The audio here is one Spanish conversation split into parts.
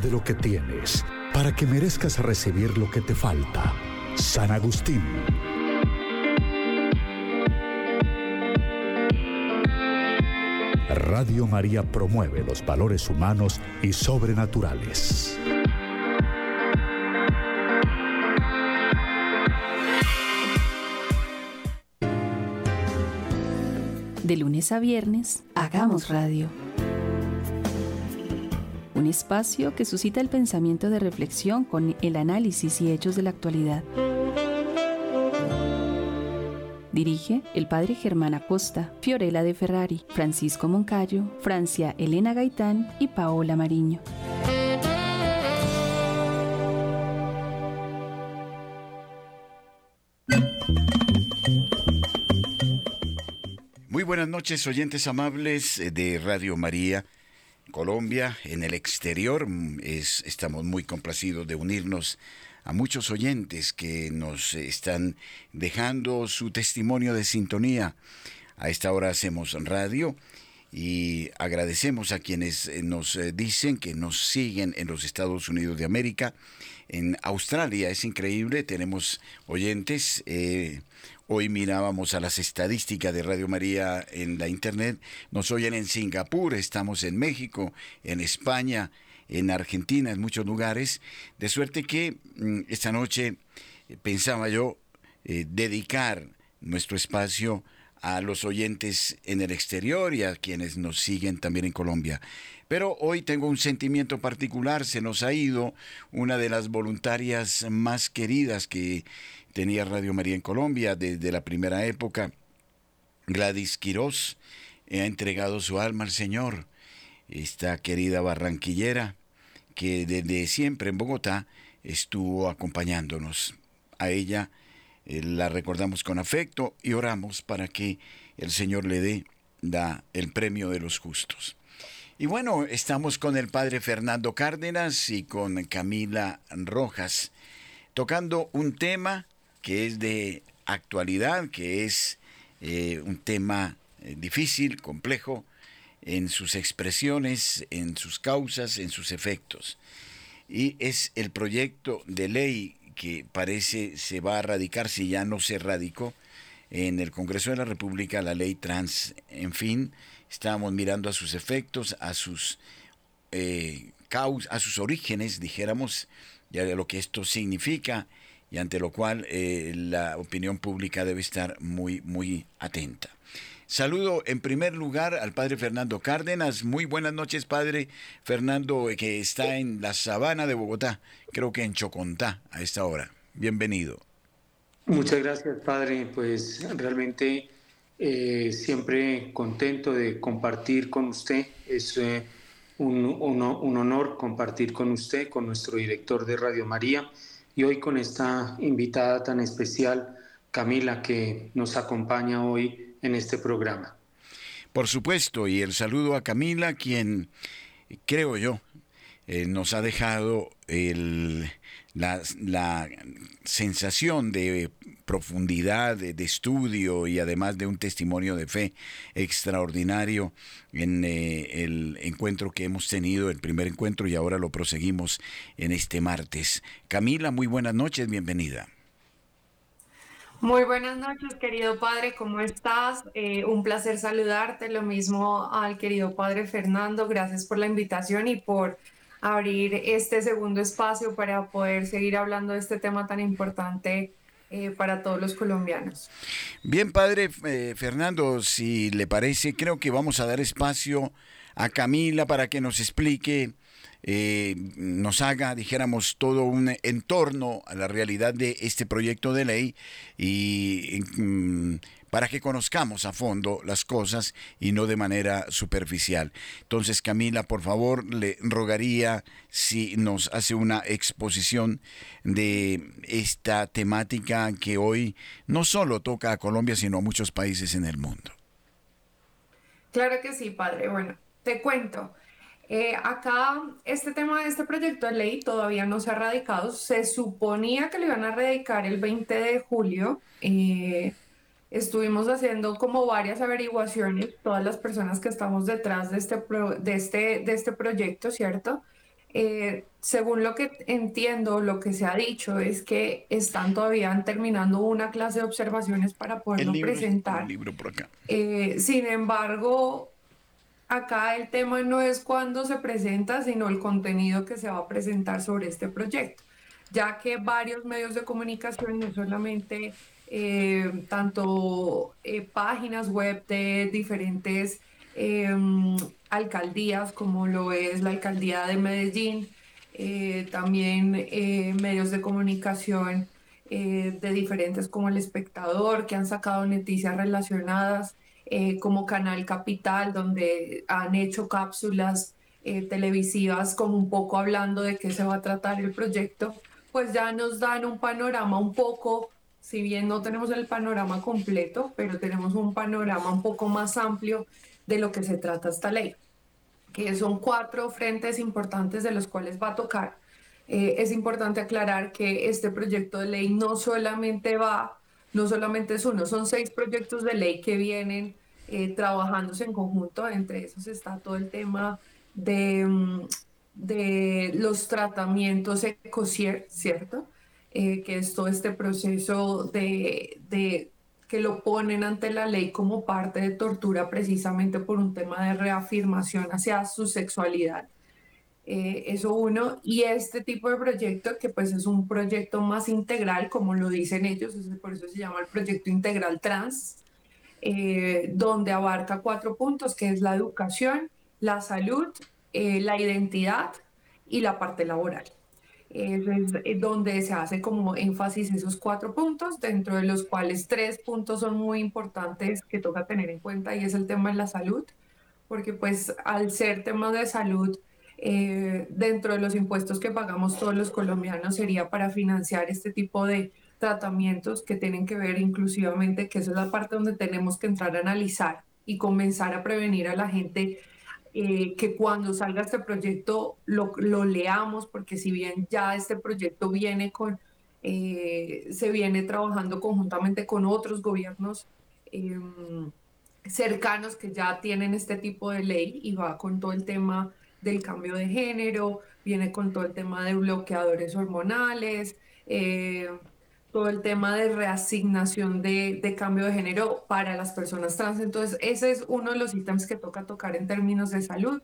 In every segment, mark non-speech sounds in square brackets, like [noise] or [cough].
de lo que tienes, para que merezcas recibir lo que te falta. San Agustín. Radio María promueve los valores humanos y sobrenaturales. De lunes a viernes, hagamos radio. Espacio que suscita el pensamiento de reflexión con el análisis y hechos de la actualidad. Dirige el padre Germán Acosta, Fiorella de Ferrari, Francisco Moncayo, Francia Elena Gaitán y Paola Mariño. Muy buenas noches, oyentes amables de Radio María. Colombia, en el exterior, es, estamos muy complacidos de unirnos a muchos oyentes que nos están dejando su testimonio de sintonía. A esta hora hacemos radio y agradecemos a quienes nos dicen que nos siguen en los Estados Unidos de América. En Australia es increíble, tenemos oyentes. Eh, hoy mirábamos a las estadísticas de Radio María en la internet. Nos oyen en Singapur, estamos en México, en España, en Argentina, en muchos lugares, de suerte que mm, esta noche eh, pensaba yo eh, dedicar nuestro espacio a los oyentes en el exterior y a quienes nos siguen también en Colombia. Pero hoy tengo un sentimiento particular, se nos ha ido una de las voluntarias más queridas que tenía Radio María en Colombia desde la primera época, Gladys Quirós, ha entregado su alma al Señor, esta querida barranquillera, que desde siempre en Bogotá estuvo acompañándonos. A ella eh, la recordamos con afecto y oramos para que el Señor le dé da el premio de los justos. Y bueno, estamos con el padre Fernando Cárdenas y con Camila Rojas, tocando un tema que es de actualidad, que es eh, un tema eh, difícil, complejo, en sus expresiones, en sus causas, en sus efectos. Y es el proyecto de ley que parece se va a radicar si ya no se radicó en el Congreso de la República, la ley trans, en fin, estábamos mirando a sus efectos, a sus eh, a sus orígenes, dijéramos, ya de lo que esto significa y ante lo cual eh, la opinión pública debe estar muy, muy atenta. Saludo en primer lugar al padre Fernando Cárdenas. Muy buenas noches, padre Fernando, que está en la sabana de Bogotá, creo que en Chocontá a esta hora. Bienvenido. Muchas gracias, padre. Pues realmente eh, siempre contento de compartir con usted. Es eh, un, honor compartir con usted, con nuestro director de Radio María y hoy con esta invitada tan especial, Camila, que nos acompaña hoy en este programa. Por supuesto, y el saludo a Camila, quien creo yo eh, nos ha dejado la, sensación de profundidad, de, estudio y además de un testimonio de fe extraordinario en eh, el encuentro que hemos tenido, el primer encuentro, y ahora lo proseguimos en este martes. Camila, muy buenas noches, bienvenida. Muy buenas noches, querido padre, ¿cómo estás? Eh, un placer saludarte, lo mismo al querido padre Fernando, gracias por la invitación y por abrir este segundo espacio para poder seguir hablando de este tema tan importante eh, para todos los colombianos. Bien, padre eh, Fernando, si le parece, creo que vamos a dar espacio a Camila para que nos explique eh, nos haga, dijéramos, todo un entorno a la realidad de este proyecto de ley y mm, para que conozcamos a fondo las cosas y no de manera superficial. Entonces, Camila, por favor, le rogaría si nos hace una exposición de esta temática que hoy no solo toca a Colombia, sino a muchos países en el mundo. Claro que sí, padre. Bueno, te cuento. Eh, acá, este tema de este proyecto de ley todavía no se ha radicado. Se suponía que lo iban a radicar el 20 de julio. Eh, estuvimos haciendo como varias averiguaciones, todas las personas que estamos detrás de este, de este, de este proyecto, ¿cierto? Eh, según lo que entiendo, lo que se ha dicho es que están todavía terminando una clase de observaciones para poderlo presentar. libro por acá. Eh, sin embargo, acá el tema no es cuándo se presenta, sino el contenido que se va a presentar sobre este proyecto, ya que varios medios de comunicación, no solamente eh, tanto páginas web de diferentes Em, alcaldías como lo es la alcaldía de Medellín, eh, también eh, medios de comunicación eh, de diferentes como El Espectador, que han sacado noticias relacionadas, como Canal Capital, donde han hecho cápsulas televisivas como un poco hablando de qué se va a tratar el proyecto, pues ya nos dan un panorama un poco, si bien no tenemos el panorama completo, pero tenemos un panorama un poco más amplio de lo que se trata esta ley, que son cuatro frentes importantes de los cuales va a tocar. Eh, es importante aclarar que este proyecto de ley no solamente va, no solamente es uno, son seis proyectos de ley que vienen eh, trabajándose en conjunto, entre esos está todo el tema de, mm, de los tratamientos ecosier, ¿cierto? Eh, que es todo este proceso de, de que lo ponen ante la ley como parte de tortura precisamente por un tema de reafirmación hacia su sexualidad. Eh, eso uno, y este tipo de proyecto que pues es un proyecto más integral, como lo dicen ellos, por eso se llama el proyecto integral trans, eh, donde abarca cuatro puntos, que es la educación, la salud, eh, la identidad y la parte laboral es donde se hace como énfasis esos cuatro puntos, dentro de los cuales tres puntos son muy importantes que toca tener en cuenta y es el tema de la salud, porque pues al ser tema de salud, eh, dentro de los impuestos que pagamos todos los colombianos sería para financiar este tipo de tratamientos que tienen que ver inclusivamente, que esa es la parte donde tenemos que entrar a analizar y comenzar a prevenir a la gente eh, que cuando salga este proyecto lo, lo, leamos, porque si bien ya este proyecto viene con, eh, se viene trabajando conjuntamente con otros gobiernos em, cercanos que ya tienen este tipo de ley y va con todo el tema del cambio de género, viene con todo el tema de bloqueadores hormonales, eh, todo el tema de reasignación de, de, cambio de género para las personas trans. Entonces, ese es uno de los ítems que toca tocar en términos de salud.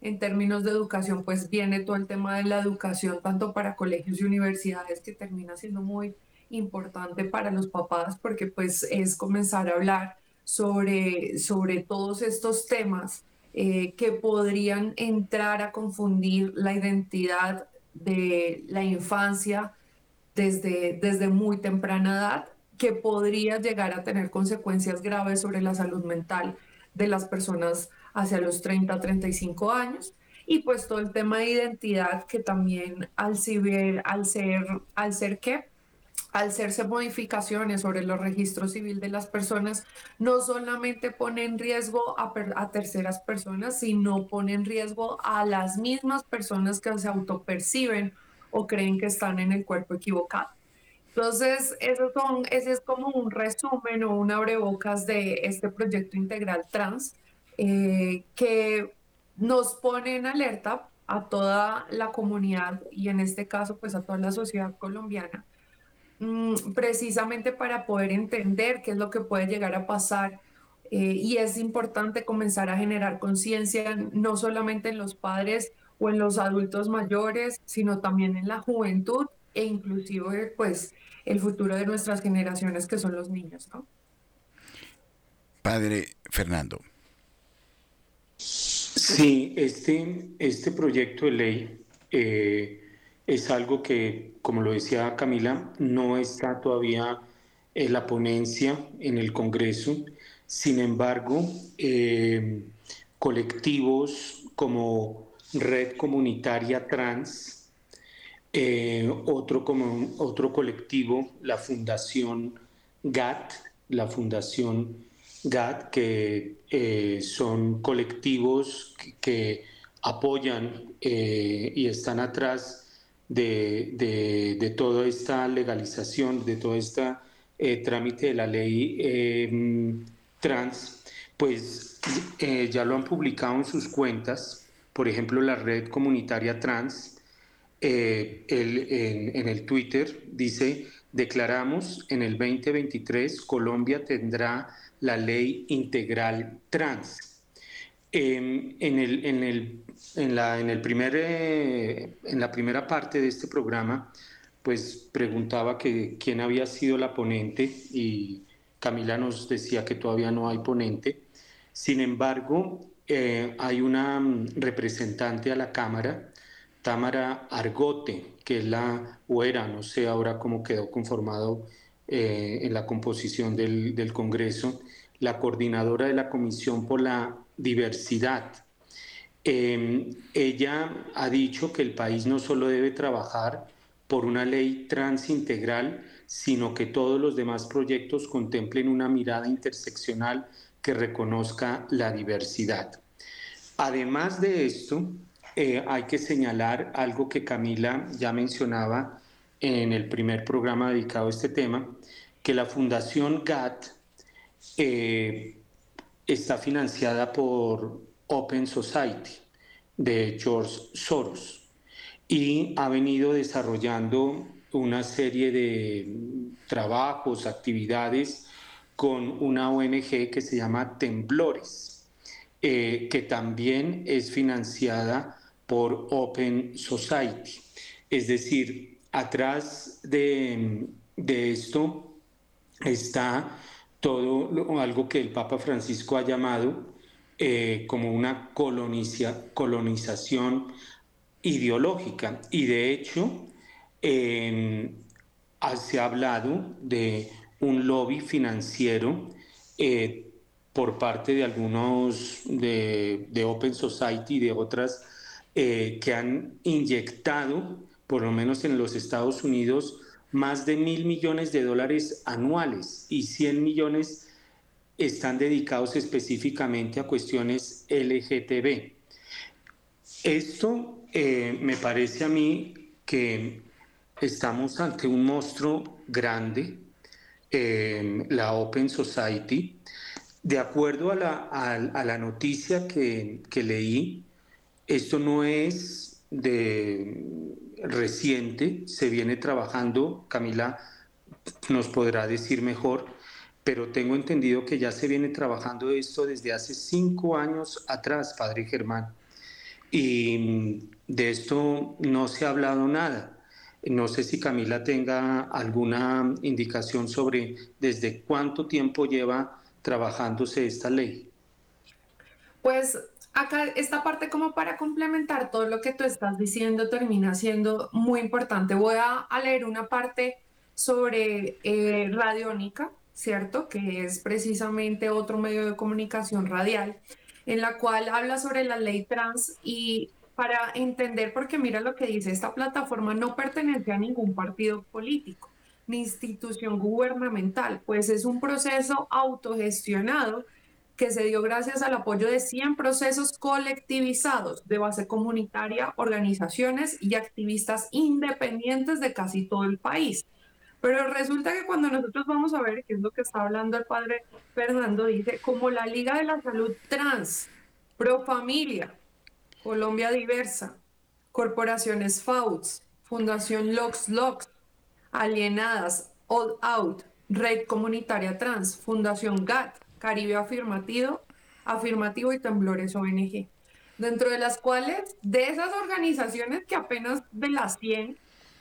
En términos de educación, pues viene todo el tema de la educación, tanto para colegios y universidades, que termina siendo muy importante para los papás, porque pues es comenzar a hablar sobre, sobre todos estos temas eh, que podrían entrar a confundir la identidad de la infancia, desde, desde muy temprana edad que podría llegar a tener consecuencias graves sobre la salud mental de las personas hacia los 30, 35 años. Y pues todo el tema de identidad que también al, al ser, al ser que, al hacerse modificaciones sobre los registros civil de las personas, no solamente pone en riesgo a, a terceras personas, sino pone en riesgo a las mismas personas que se autoperciben o creen que están en el cuerpo equivocado. Entonces, eso son, ese es como un resumen o un abrebocas de este proyecto integral trans eh, que nos pone en alerta a toda la comunidad y en este caso pues a toda la sociedad colombiana, mm, precisamente para poder entender qué es lo que puede llegar a pasar eh, y es importante comenzar a generar conciencia no solamente en los padres o en los adultos mayores, sino también en la juventud e inclusive pues el futuro de nuestras generaciones que son los niños, ¿no? Padre Fernando. Sí, este, este proyecto de ley eh, es algo que, como lo decía Camila, no está todavía en la ponencia en el Congreso. Sin embargo, eh, colectivos como Red Comunitaria Trans, eh, otro, como, otro colectivo, la Fundación GAT, la Fundación GAT, que eh, son colectivos que, apoyan eh, y están atrás de, toda esta legalización, de todo este trámite de la ley trans, pues ya lo han publicado en sus cuentas por ejemplo, la red comunitaria trans, eh, en, el Twitter dice, declaramos en el 2023 Colombia tendrá la ley integral trans. Em, en, el, en, el, en, la, en, el primer, eh, en la primera parte de este programa, pues preguntaba que quién había sido la ponente y Camila nos decía que todavía no hay ponente. Sin embargo, eh, hay una mm, representante a la Cámara, Támara Argote, que es la, o era, no sé ahora cómo quedó conformado eh, en la composición del, del Congreso, la coordinadora de la Comisión por la Diversidad. Em, ella ha dicho que el país no solo debe trabajar por una ley trans integral, sino que todos los demás proyectos contemplen una mirada interseccional que reconozca la diversidad. Además de esto, eh, hay que señalar algo que Camila ya mencionaba en el primer programa dedicado a este tema, que la Fundación GATT eh, está financiada por Open Society de George Soros y ha venido desarrollando una serie de trabajos, actividades con una ONG que se llama Temblores, eh, que también es financiada por Open Society. Es decir, atrás de, esto está todo algo que el Papa Francisco ha llamado eh, como una colonización ideológica. Y de hecho, se ha hablado de un lobby financiero eh, por parte de algunos de, Open Society y de otras eh, que han inyectado, por lo menos en los Estados Unidos, más de mil millones de dólares anuales y 100 millones están dedicados específicamente a cuestiones LGTB. Esto eh, me parece a mí que estamos ante un monstruo grande, la Open Society. De acuerdo a la, noticia que, leí, esto no es de reciente, se viene trabajando, Camila nos podrá decir mejor, pero tengo entendido que ya se viene trabajando esto desde hace cinco años atrás, Padre Germán. Y de esto no se ha hablado nada. No sé si Camila tenga alguna indicación sobre desde cuánto tiempo lleva trabajándose esta ley. Pues acá esta parte como para complementar todo lo que tú estás diciendo termina siendo muy importante. Voy a, leer una parte sobre eh, radiónica, ¿cierto? Que es precisamente otro medio de comunicación radial, en la cual habla sobre la ley trans y para entender, porque mira lo que dice, esta plataforma no pertenece a ningún partido político ni institución gubernamental, pues es un proceso autogestionado que se dio gracias al apoyo de 100 procesos colectivizados de base comunitaria, organizaciones y activistas independientes de casi todo el país. Pero resulta que cuando nosotros vamos a ver, qué es lo que está hablando el padre Fernando, dice, como la Liga de la Salud Trans, Pro Familia, Colombia Diversa, Corporaciones FAUTS, Fundación Lox Lox, Alienadas, All Out, Red Comunitaria Trans, Fundación GATT, Caribe Afirmativo, Afirmativo y Temblores ONG. Dentro de las cuales, de esas organizaciones que apenas de las 100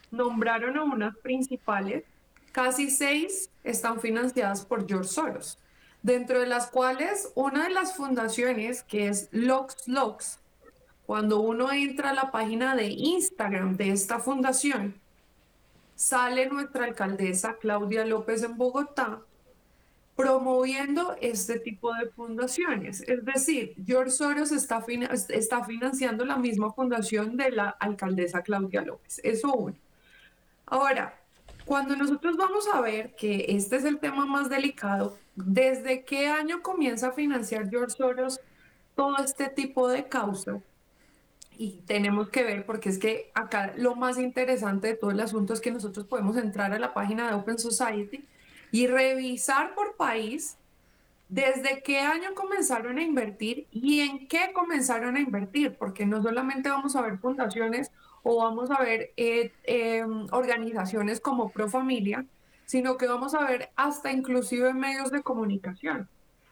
nombraron a unas principales, casi seis están financiadas por George Soros. Dentro de las cuales, una de las fundaciones, que es Lox Lox, cuando uno entra a la página de Instagram de esta fundación, sale nuestra alcaldesa Claudia López en Bogotá promoviendo este tipo de fundaciones. Es decir, George Soros está, está financiando la misma fundación de la alcaldesa Claudia López. Eso uno. Ahora, cuando nosotros vamos a ver que este es el tema más delicado, ¿desde qué año comienza a financiar George Soros todo este tipo de causas? Y tenemos que ver, porque es que acá lo más interesante de todo el asunto es que nosotros podemos entrar a la página de Open Society y revisar por país ¿Desde qué año comenzaron a invertir y en qué comenzaron a invertir? Porque no solamente vamos a ver fundaciones o vamos a ver eh, em, organizaciones como Pro Familia, sino que vamos a ver hasta inclusive medios de comunicación,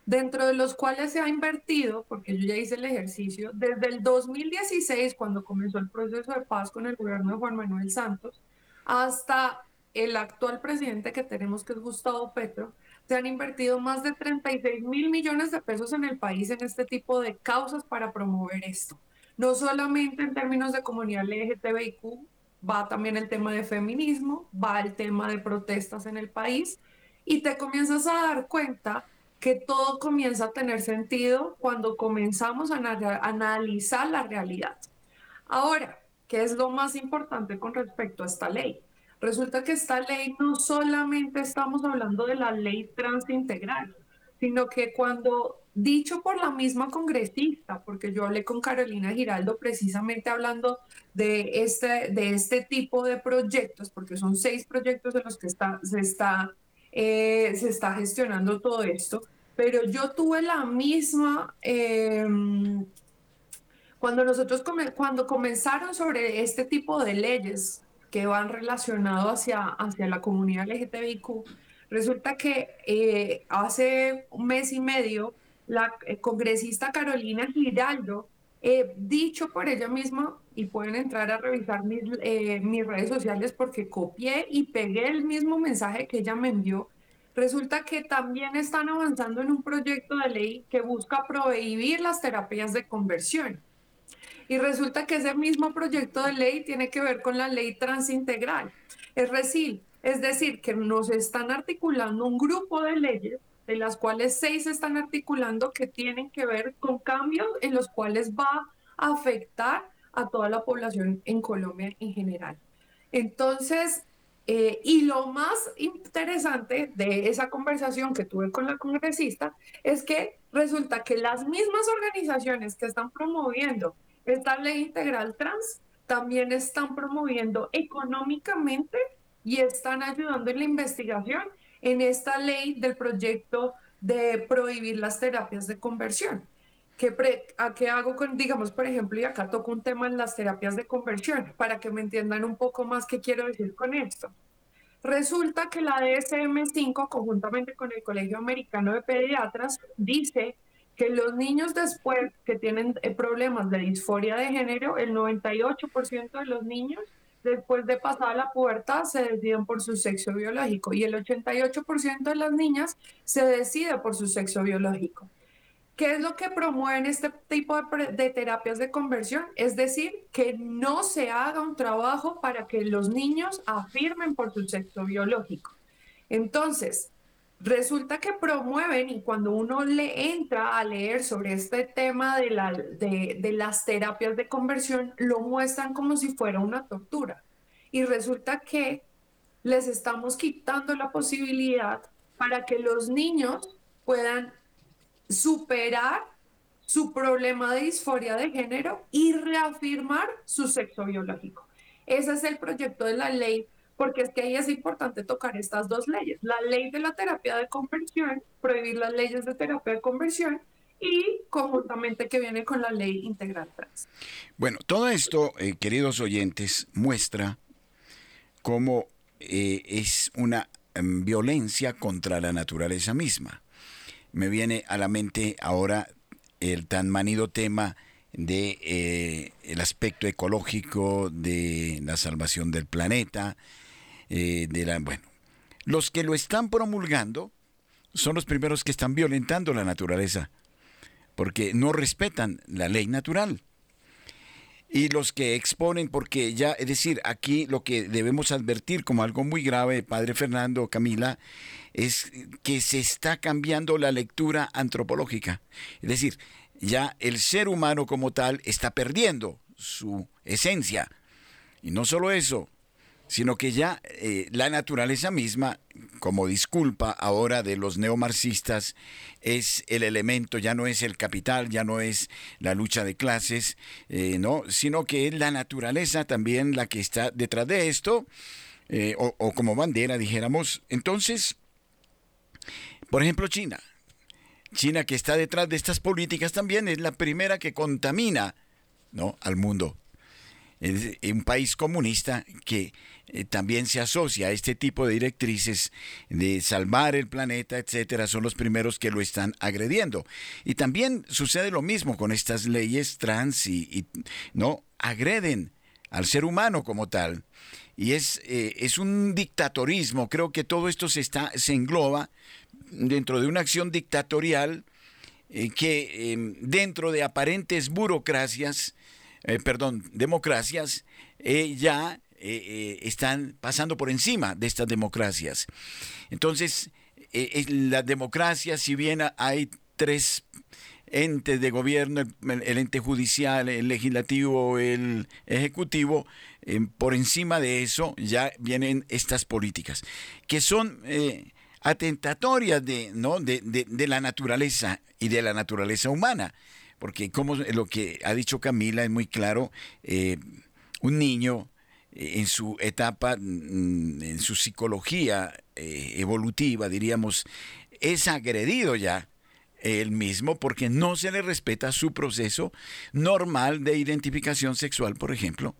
dentro de los cuales se ha invertido, porque yo ya hice el ejercicio, desde el 2016, cuando comenzó el proceso de paz con el gobierno de Juan Manuel Santos, hasta el actual presidente que tenemos, que es Gustavo Petro, se han invertido más de 36 mil millones de pesos en el país en este tipo de causas para promover esto. No solamente en términos de comunidad LGTBIQ, va también el tema de feminismo, va el tema de protestas en el país y te comienzas a dar cuenta que todo comienza a tener sentido cuando comenzamos a, analizar la realidad. Ahora, ¿qué es lo más importante con respecto a esta ley? Resulta que esta ley no solamente estamos hablando de la ley transintegral, sino que cuando dicho por la misma congresista, porque yo hablé con Carolina Giraldo precisamente hablando de este, de este tipo de proyectos, porque son seis proyectos en los que está, se, está, eh, se está gestionando todo esto, pero yo tuve la misma... Em, cuando nosotros cuando comenzaron sobre este tipo de leyes que van relacionados hacia, hacia la comunidad LGTBIQ, resulta que eh, hace un mes y medio la eh, congresista Carolina Giraldo, eh, dicho por ella misma, y pueden entrar a revisar mis, eh, mis redes sociales porque copié y pegué el mismo mensaje que ella me envió, resulta que también están avanzando en un proyecto de ley que busca prohibir las terapias de conversión. Y resulta que ese mismo proyecto de ley tiene que ver con la ley transintegral. Es decir, es decir, que nos están articulando un grupo de leyes de las cuales seis están articulando que tienen que ver con cambios en los cuales va a afectar a toda la población en Colombia en general. Entonces, eh, y lo más interesante de esa conversación que tuve con la congresista es que resulta que las mismas organizaciones que están promoviendo esta ley integral trans también están promoviendo económicamente y están ayudando en la investigación en esta ley del proyecto de prohibir las terapias de conversión. ¿Qué, ¿A qué hago con, digamos, por ejemplo, y acá toco un tema en las terapias de conversión, para que me entiendan un poco más qué quiero decir con esto? Resulta que la DSM-5, conjuntamente con el Colegio Americano de Pediatras, dice que los niños después que tienen eh, problemas de disforia de género, el 98% de los niños después de pasar la puerta se deciden por su sexo biológico y el 88% de las niñas se decide por su sexo biológico. ¿Qué es lo que promueven este tipo de, terapias de conversión? Es decir, que no se haga un trabajo para que los niños afirmen por su sexo biológico. Entonces, resulta que promueven y cuando uno le entra a leer sobre este tema de, de, las terapias de conversión, lo muestran como si fuera una tortura. Y resulta que les estamos quitando la posibilidad para que los niños puedan superar su problema de disforia de género y reafirmar su sexo biológico. Ese es el proyecto de la ley porque es que ahí es importante tocar estas dos leyes, la ley de la terapia de conversión, prohibir las leyes de terapia de conversión y conjuntamente que viene con la ley integral trans. Bueno, todo esto, eh, queridos oyentes, muestra cómo eh, es una em, violencia contra la naturaleza misma. Me viene a la mente ahora el tan manido tema de eh, el aspecto ecológico de la salvación del planeta, eh, de la, bueno, los que lo están promulgando son los primeros que están violentando la naturaleza, porque no respetan la ley natural. Y los que exponen, porque ya, es decir, aquí lo que debemos advertir como algo muy grave, Padre Fernando, Camila, es que se está cambiando la lectura antropológica. Es decir, ya el ser humano como tal está perdiendo su esencia. Y no solo eso, sino que ya eh, la naturaleza misma, como disculpa ahora de los neomarxistas, es el elemento, ya no es el capital, ya no es la lucha de clases, eh, no, sino que es la naturaleza también la que está detrás de esto, eh, o, o como bandera, dijéramos. Entonces, por ejemplo, China. China que está detrás de estas políticas también es la primera que contamina ¿no? al mundo. Es un país comunista que eh, también se asocia a este tipo de directrices de salvar el planeta, etcétera, son los primeros que lo están agrediendo. Y también sucede lo mismo con estas leyes trans y, no agreden al ser humano como tal. Y es, eh, es un dictatorismo, creo que todo esto se, está, se engloba dentro de una acción dictatorial eh, que em, dentro de aparentes burocracias, perdón, democracias, ya eh, eh, están pasando por encima de estas democracias. Entonces, eh, la democracia, si bien hay tres entes de gobierno, el, ente judicial, el legislativo, el ejecutivo, por encima de eso ya vienen estas políticas, que son atentatorias de, ¿no? De, de, la naturaleza y de la naturaleza humana. Porque como lo que ha dicho Camila es muy claro, un niño en su etapa, mm, en su psicología eh, evolutiva, diríamos, es agredido ya él mismo porque no se le respeta su proceso normal de identificación sexual, por ejemplo,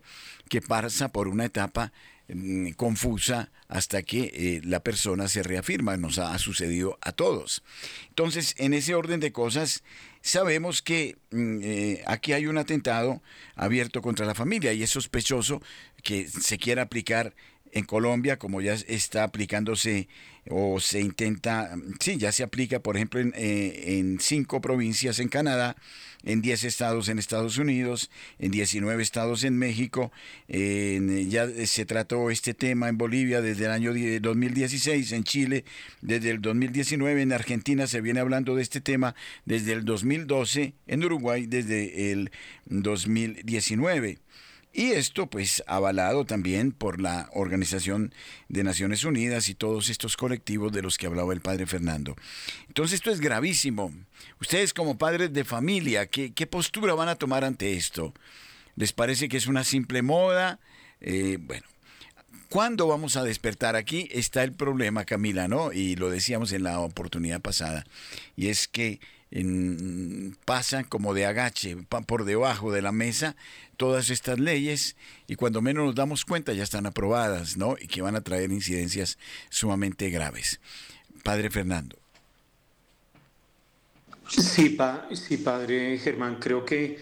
que pasa por una etapa mm, confusa hasta que eh, la persona se reafirma. Nos ha sucedido a todos. Entonces, en ese orden de cosas, sabemos que mm, eh, aquí hay un atentado abierto contra la familia y es sospechoso que se quiera aplicar en Colombia, como ya está aplicándose o se intenta, sí, ya se aplica, por ejemplo, en, eh, cinco provincias en Canadá, en 10 estados en Estados Unidos, en 19 estados en México, ya se trató este tema en Bolivia desde el año 2016, en Chile desde el 2019, en Argentina se viene hablando de este tema desde el 2012, en Uruguay desde el 2019. Y esto pues avalado también por la Organización de Naciones Unidas y todos estos colectivos de los que hablaba el padre Fernando. Entonces esto es gravísimo. Ustedes como padres de familia, ¿qué, postura van a tomar ante esto? ¿Les parece que es una simple moda? Eh, bueno, ¿Cuándo vamos a despertar? Aquí está el problema, Camila, ¿no? Y lo decíamos en la oportunidad pasada. Y es que pasan como de agache por debajo de la mesa todas estas leyes y cuando menos nos damos cuenta ya están aprobadas, ¿no? Y que van a traer incidencias sumamente graves. Padre Fernando. Sí, sí padre Germán, creo que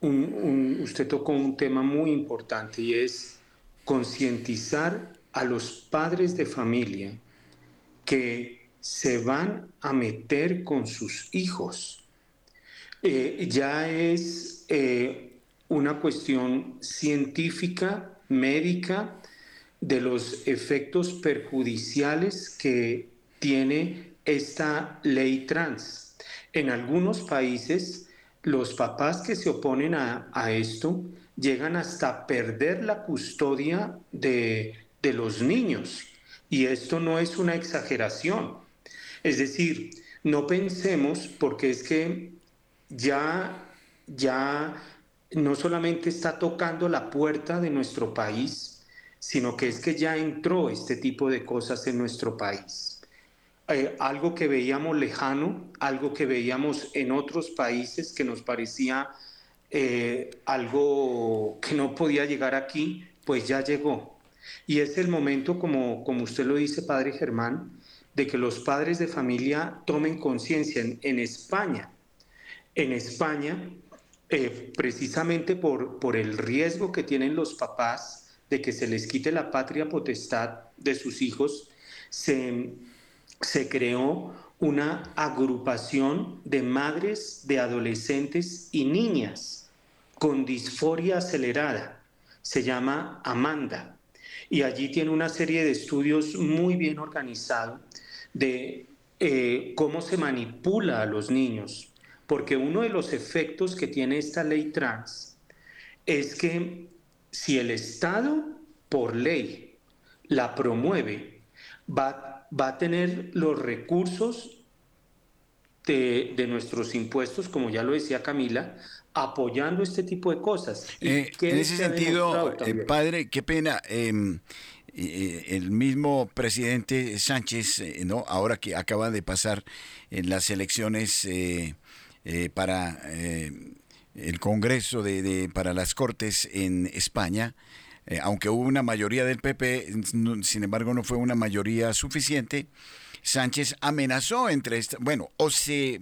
usted tocó un tema muy importante y es concientizar a los padres de familia que se van a meter con sus hijos. Eh, ya es eh, una cuestión científica, médica, de los efectos perjudiciales que tiene esta ley trans. En algunos países, los papás que se oponen a, esto llegan hasta perder la custodia de, de los niños. Y esto no es una exageración. Es decir, no pensemos, porque es que ya, ya no solamente está tocando la puerta de nuestro país, sino que es que ya entró este tipo de cosas en nuestro país. Eh, algo que veíamos lejano, algo que veíamos en otros países que nos parecía eh, algo que no podía llegar aquí, pues ya llegó. Y es el momento, como, como usted lo dice, Padre Germán, de que los padres de familia tomen conciencia en, España. En España, eh, precisamente por, por el riesgo que tienen los papás de que se les quite la patria potestad de sus hijos, se, se creó una agrupación de madres de adolescentes y niñas con disforia acelerada. Se llama Amanda. Y allí tiene una serie de estudios muy bien organizados de eh, cómo se manipula a los niños, porque uno de los efectos que tiene esta ley trans es que si el Estado, por ley, la promueve, va, va a tener los recursos de, nuestros impuestos, como ya lo decía Camila, apoyando este tipo de cosas. Eh, en ese sentido, eh, padre, qué pena. El mismo presidente Sánchez, ¿no? ahora que acaba de pasar en las elecciones para el Congreso de, para las Cortes en España, aunque hubo una mayoría del PP, sin embargo no fue una mayoría suficiente, Sánchez amenazó entre, esta, bueno, o se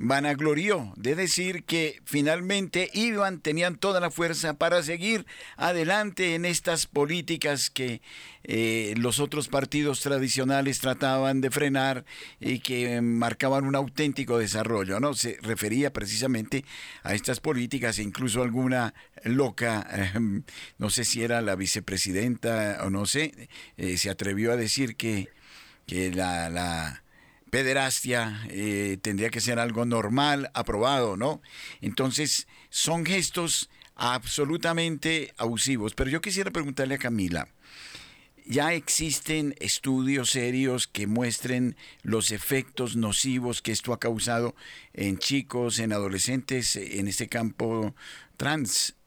vanaglorió de decir que finalmente iban, tenían toda la fuerza para seguir adelante en estas políticas que eh, los otros partidos tradicionales trataban de frenar y que marcaban un auténtico desarrollo, ¿no? Se refería precisamente a estas políticas e incluso alguna loca, no sé si era la vicepresidenta o no sé, eh, se atrevió a decir que, que la, la pederastia eh, tendría que ser algo normal, aprobado, ¿no? Entonces, son gestos absolutamente abusivos. Pero yo quisiera preguntarle a Camila, ¿ya existen estudios serios que muestren los efectos nocivos que esto ha causado en chicos, en adolescentes, en este campo trans?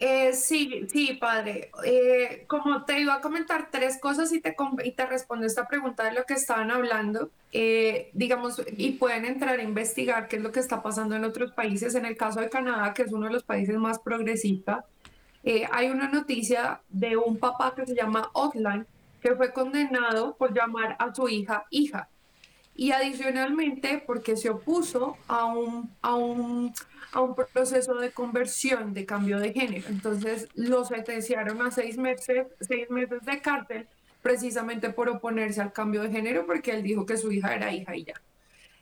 Eh, sí, sí, padre. Eh, como te iba a comentar tres cosas y te, y te respondo esta pregunta de lo que estaban hablando, eh, digamos, y pueden entrar a investigar qué es lo que está pasando en otros países. En el caso de Canadá, que es uno de los países más progresistas, hay una noticia de un papá que se llama Oakland, que fue condenado por llamar a su hija hija. Y adicionalmente, porque se opuso a un, a un a un proceso de conversión, de cambio de género. Entonces lo sentenciaron a seis meses, seis meses de cárcel precisamente por oponerse al cambio de género porque él dijo que su hija era hija y ya.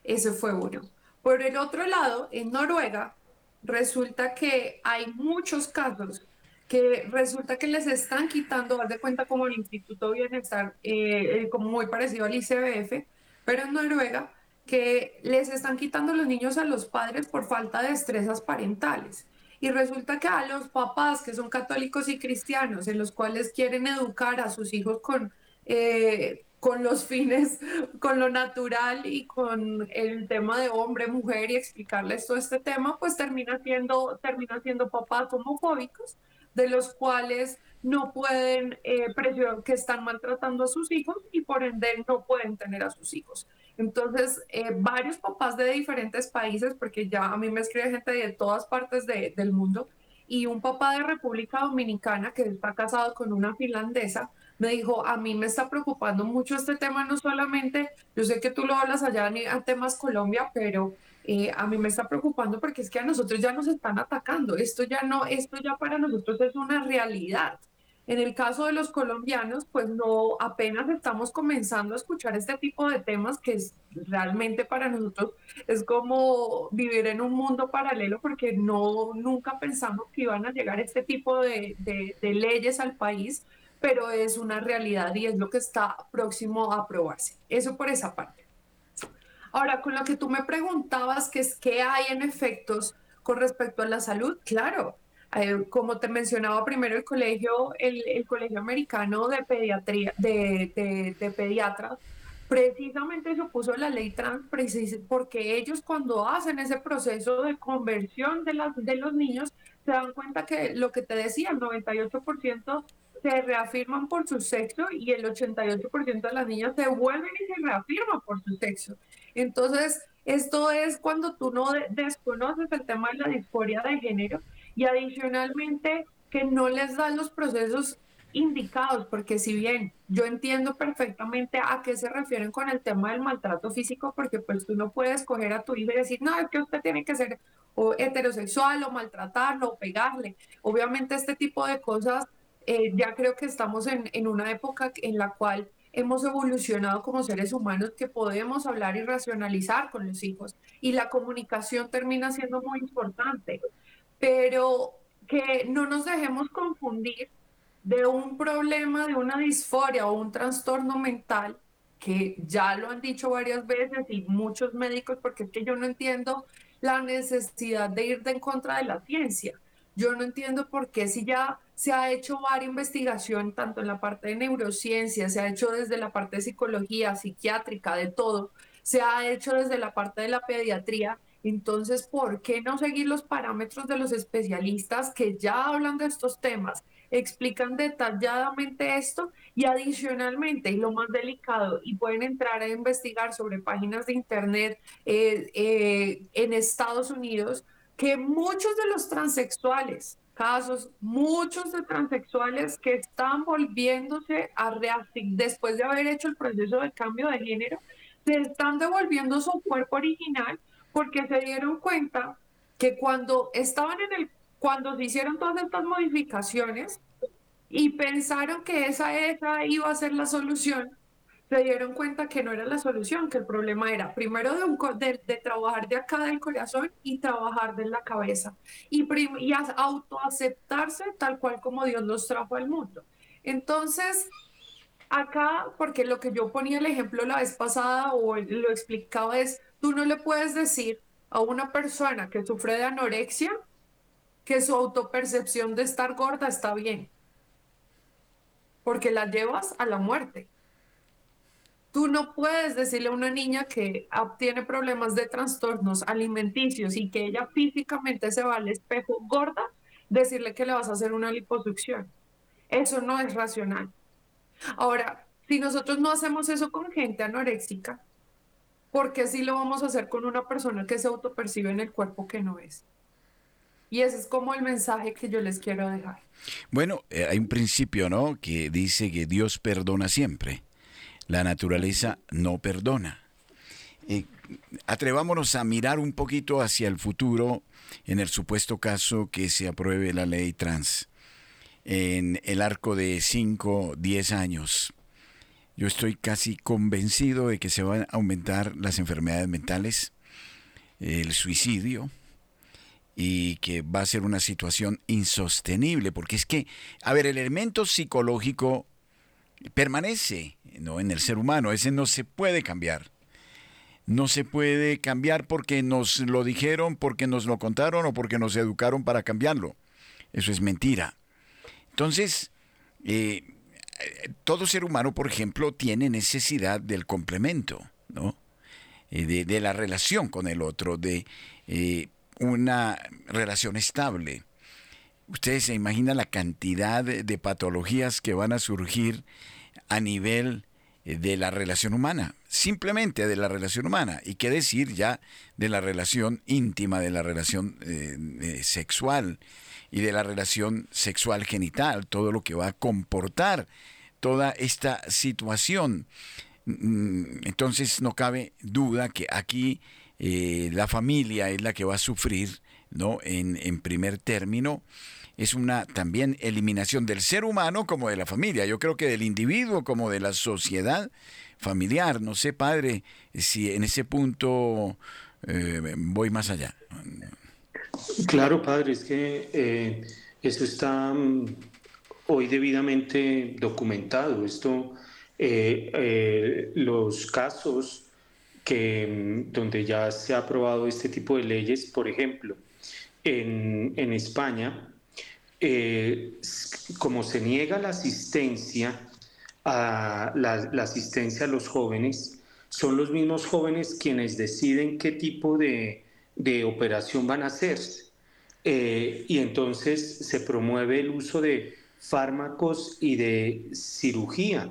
Ese fue uno. Por el otro lado, en Noruega, resulta que hay muchos casos que resulta que les están quitando, haz de cuenta como el Instituto Bienestar, eh, como muy parecido al ICBF, pero en Noruega que les están quitando los niños a los padres por falta de destrezas parentales. Y resulta que a los papás que son católicos y cristianos, en los cuales quieren educar a sus hijos con, eh, con los fines, [laughs] con lo natural y con el tema de hombre, mujer y explicarles todo este tema, pues termina siendo, termina siendo papás homofóbicos, de los cuales no pueden, eh, que están maltratando a sus hijos y por ende no pueden tener a sus hijos. Entonces, eh, varios papás de diferentes países, porque ya a mí me escribe gente de todas partes del mundo, y un papá de República Dominicana que está casado con una finlandesa, me dijo, a mí me está preocupando mucho este tema, no solamente, yo sé que tú lo hablas allá en, temas Colombia, pero eh, a mí me está preocupando porque es que a nosotros ya nos están atacando, esto ya no, esto ya para nosotros es una realidad. En el caso de los colombianos, pues no apenas estamos comenzando a escuchar este tipo de temas que es realmente para nosotros es como vivir en un mundo paralelo porque no nunca pensamos que iban a llegar este tipo de, de leyes al país, pero es una realidad y es lo que está próximo a aprobarse. Eso por esa parte. Ahora, con lo que tú me preguntabas, que es qué hay en efectos con respecto a la salud, claro, eh, como te mencionaba primero el colegio, el, colegio americano de pediatría, de, de, pediatras, precisamente se opuso la ley trans porque ellos cuando hacen ese proceso de conversión de, las, de los niños se dan cuenta que lo que te decía, el 98% se reafirman por su sexo y el 88% de las niñas se vuelven y se reafirman por su sexo. Entonces, esto es cuando tú no desconoces el tema de la disforia de género y adicionalmente que no les dan los procesos indicados, porque si bien yo entiendo perfectamente a qué se refieren con el tema del maltrato físico, porque pues tú no puedes coger a tu hijo y decir, no, es que usted tiene que ser o heterosexual o maltratarlo o pegarle. Obviamente este tipo de cosas, eh, ya creo que estamos en, en una época en la cual hemos evolucionado como seres humanos que podemos hablar y racionalizar con los hijos y la comunicación termina siendo muy importante pero que no nos dejemos confundir de un problema, de una disforia o un trastorno mental, que ya lo han dicho varias veces y muchos médicos, porque es que yo no entiendo la necesidad de ir de en contra de la ciencia. Yo no entiendo por qué si ya se ha hecho varias investigación, tanto en la parte de neurociencia, se ha hecho desde la parte de psicología, psiquiátrica, de todo, se ha hecho desde la parte de la pediatría, Entonces, ¿por qué no seguir los parámetros de los especialistas que ya hablan de estos temas, explican detalladamente esto y adicionalmente, y lo más delicado, y pueden entrar a investigar sobre páginas de Internet eh, eh, en Estados Unidos, que muchos de los transexuales, casos, muchos de transexuales que están volviéndose a después de haber hecho el proceso de cambio de género, se están devolviendo su cuerpo original porque se dieron cuenta que cuando estaban en el, cuando se hicieron todas estas modificaciones y pensaron que esa, esa iba a ser la solución, se dieron cuenta que no era la solución, que el problema era primero de, un, de, trabajar de acá del corazón y trabajar de la cabeza y, y autoaceptarse tal cual como Dios los trajo al mundo. Entonces, acá, porque lo que yo ponía el ejemplo la vez pasada o lo explicaba es, tú no le puedes decir a una persona que sufre de anorexia que su autopercepción de estar gorda está bien, porque la llevas a la muerte. Tú no puedes decirle a una niña que tiene problemas de trastornos alimenticios y que ella físicamente se va al espejo gorda, decirle que le vas a hacer una liposucción. Eso no es racional. Ahora, si nosotros no hacemos eso con gente anoréxica, ¿por qué sí lo vamos a hacer con una persona que se autopercibe en el cuerpo que no es? Y ese es como el mensaje que yo les quiero dejar. Bueno, eh, hay un principio, ¿no? Que dice que Dios perdona siempre. La naturaleza no perdona. Eh, atrevámonos a mirar un poquito hacia el futuro en el supuesto caso que se apruebe la ley trans en el arco de 5, 10 años. Yo estoy casi convencido de que se van a aumentar las enfermedades mentales, el suicidio, y que va a ser una situación insostenible, porque es que, a ver, el elemento psicológico permanece ¿no? en el ser humano, ese no se puede cambiar. No se puede cambiar porque nos lo dijeron, porque nos lo contaron o porque nos educaron para cambiarlo. Eso es mentira. Entonces, eh, todo ser humano, por ejemplo, tiene necesidad del complemento, ¿no? Eh, de, la relación con el otro, de eh, una relación estable. Ustedes se imaginan la cantidad de patologías que van a surgir a nivel de la relación humana, simplemente de la relación humana, y qué decir ya de la relación íntima, de la relación sexual, y de la relación sexual genital, todo lo que va a comportar toda esta situación. Mm, entonces no cabe duda que aquí eh, la familia es la que va a sufrir, ¿no? En, en primer término, es una también eliminación del ser humano como de la familia. Yo creo que del individuo como de la sociedad familiar. No sé, padre, si en ese punto eh, voy más allá. Claro, padre, es que eh, eso está mm, hoy debidamente documentado. Esto, eh, eh, los casos que mm, donde ya se ha aprobado este tipo de leyes, por ejemplo, en, España, como se niega la asistencia a la asistencia a los jóvenes, son los mismos jóvenes quienes deciden qué tipo de de operación van a hacerse. Eh, y entonces se promueve el uso de fármacos y de cirugía.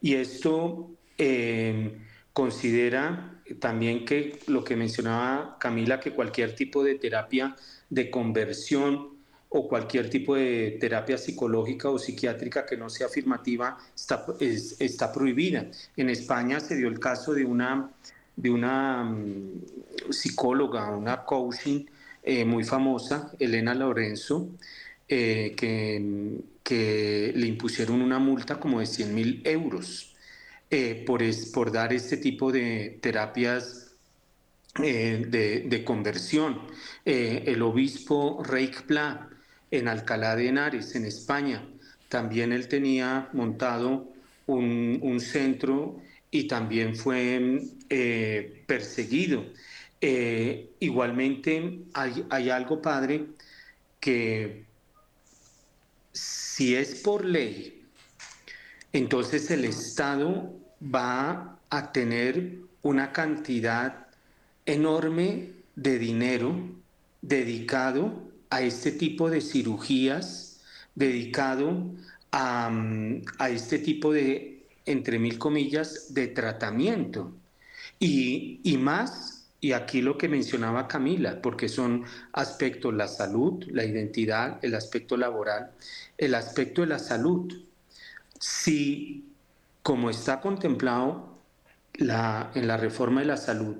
Y esto eh, considera también que lo que mencionaba Camila, que cualquier tipo de terapia de conversión o cualquier tipo de terapia psicológica o psiquiátrica que no sea afirmativa está, está prohibida. En España se dio el caso de una de una mm, psicóloga, una coaching eh, muy famosa, Elena Lorenzo, eh, que, que, le impusieron una multa como de 100 mil euros eh, por, por dar este tipo de terapias de, de, conversión. el obispo Reik Pla en Alcalá de Henares, en España, también él tenía montado un, un centro y también fue eh, perseguido. Eh, igualmente hay, algo, padre, que si es por ley, entonces el Estado va a tener una cantidad enorme de dinero dedicado a este tipo de cirugías, dedicado a, a este tipo de, entre mil comillas, de tratamiento. Y, y más, y aquí lo que mencionaba Camila, porque son aspectos la salud, la identidad, el aspecto laboral, el aspecto de la salud. Si, como está contemplado la, en la reforma de la salud,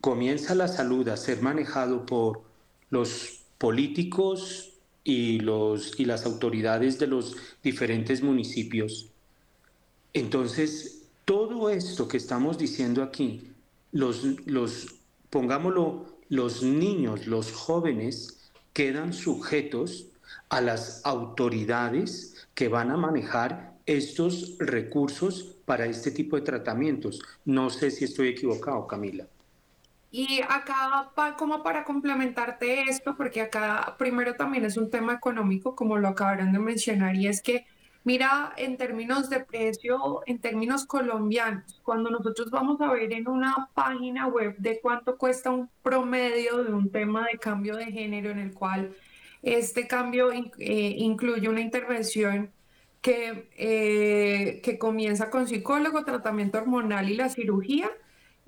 comienza la salud a ser manejado por los políticos y, los, y las autoridades de los diferentes municipios, entonces todo esto que estamos diciendo aquí, los, los, pongámoslo, los niños, los jóvenes, quedan sujetos a las autoridades que van a manejar estos recursos para este tipo de tratamientos. No sé si estoy equivocado, Camila. Y acá, como para complementarte esto, porque acá primero también es un tema económico, como lo acabaron de mencionar, y es que, mira, en términos de precio, en términos colombianos, cuando nosotros vamos a ver en una página web de cuánto cuesta un promedio de un tema de cambio de género en el cual este cambio eh, incluye una intervención que, eh, que comienza con psicólogo, tratamiento hormonal y la cirugía,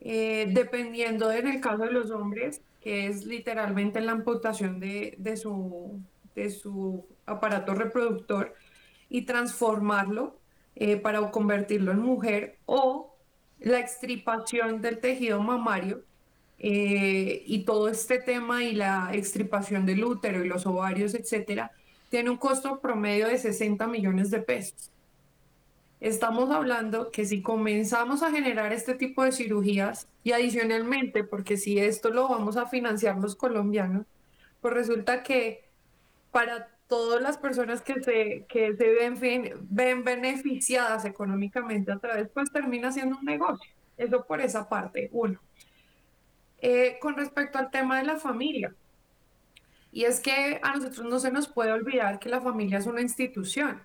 eh, dependiendo en el caso de los hombres, que es literalmente la amputación de, de, su, de su aparato reproductor y transformarlo eh, para convertirlo en mujer, o la extripación del tejido mamario eh, y todo este tema y la extripación del útero y los ovarios, etcétera, tiene un costo promedio de 60 millones de pesos. Estamos hablando que si comenzamos a generar este tipo de cirugías y adicionalmente, porque si esto lo vamos a financiar los colombianos, pues resulta que para todas las personas que se, que se ven, ven beneficiadas económicamente a través, pues termina siendo un negocio. Eso por esa parte, uno. Eh, con respecto al tema de la familia, y es que a nosotros no se nos puede olvidar que la familia es una institución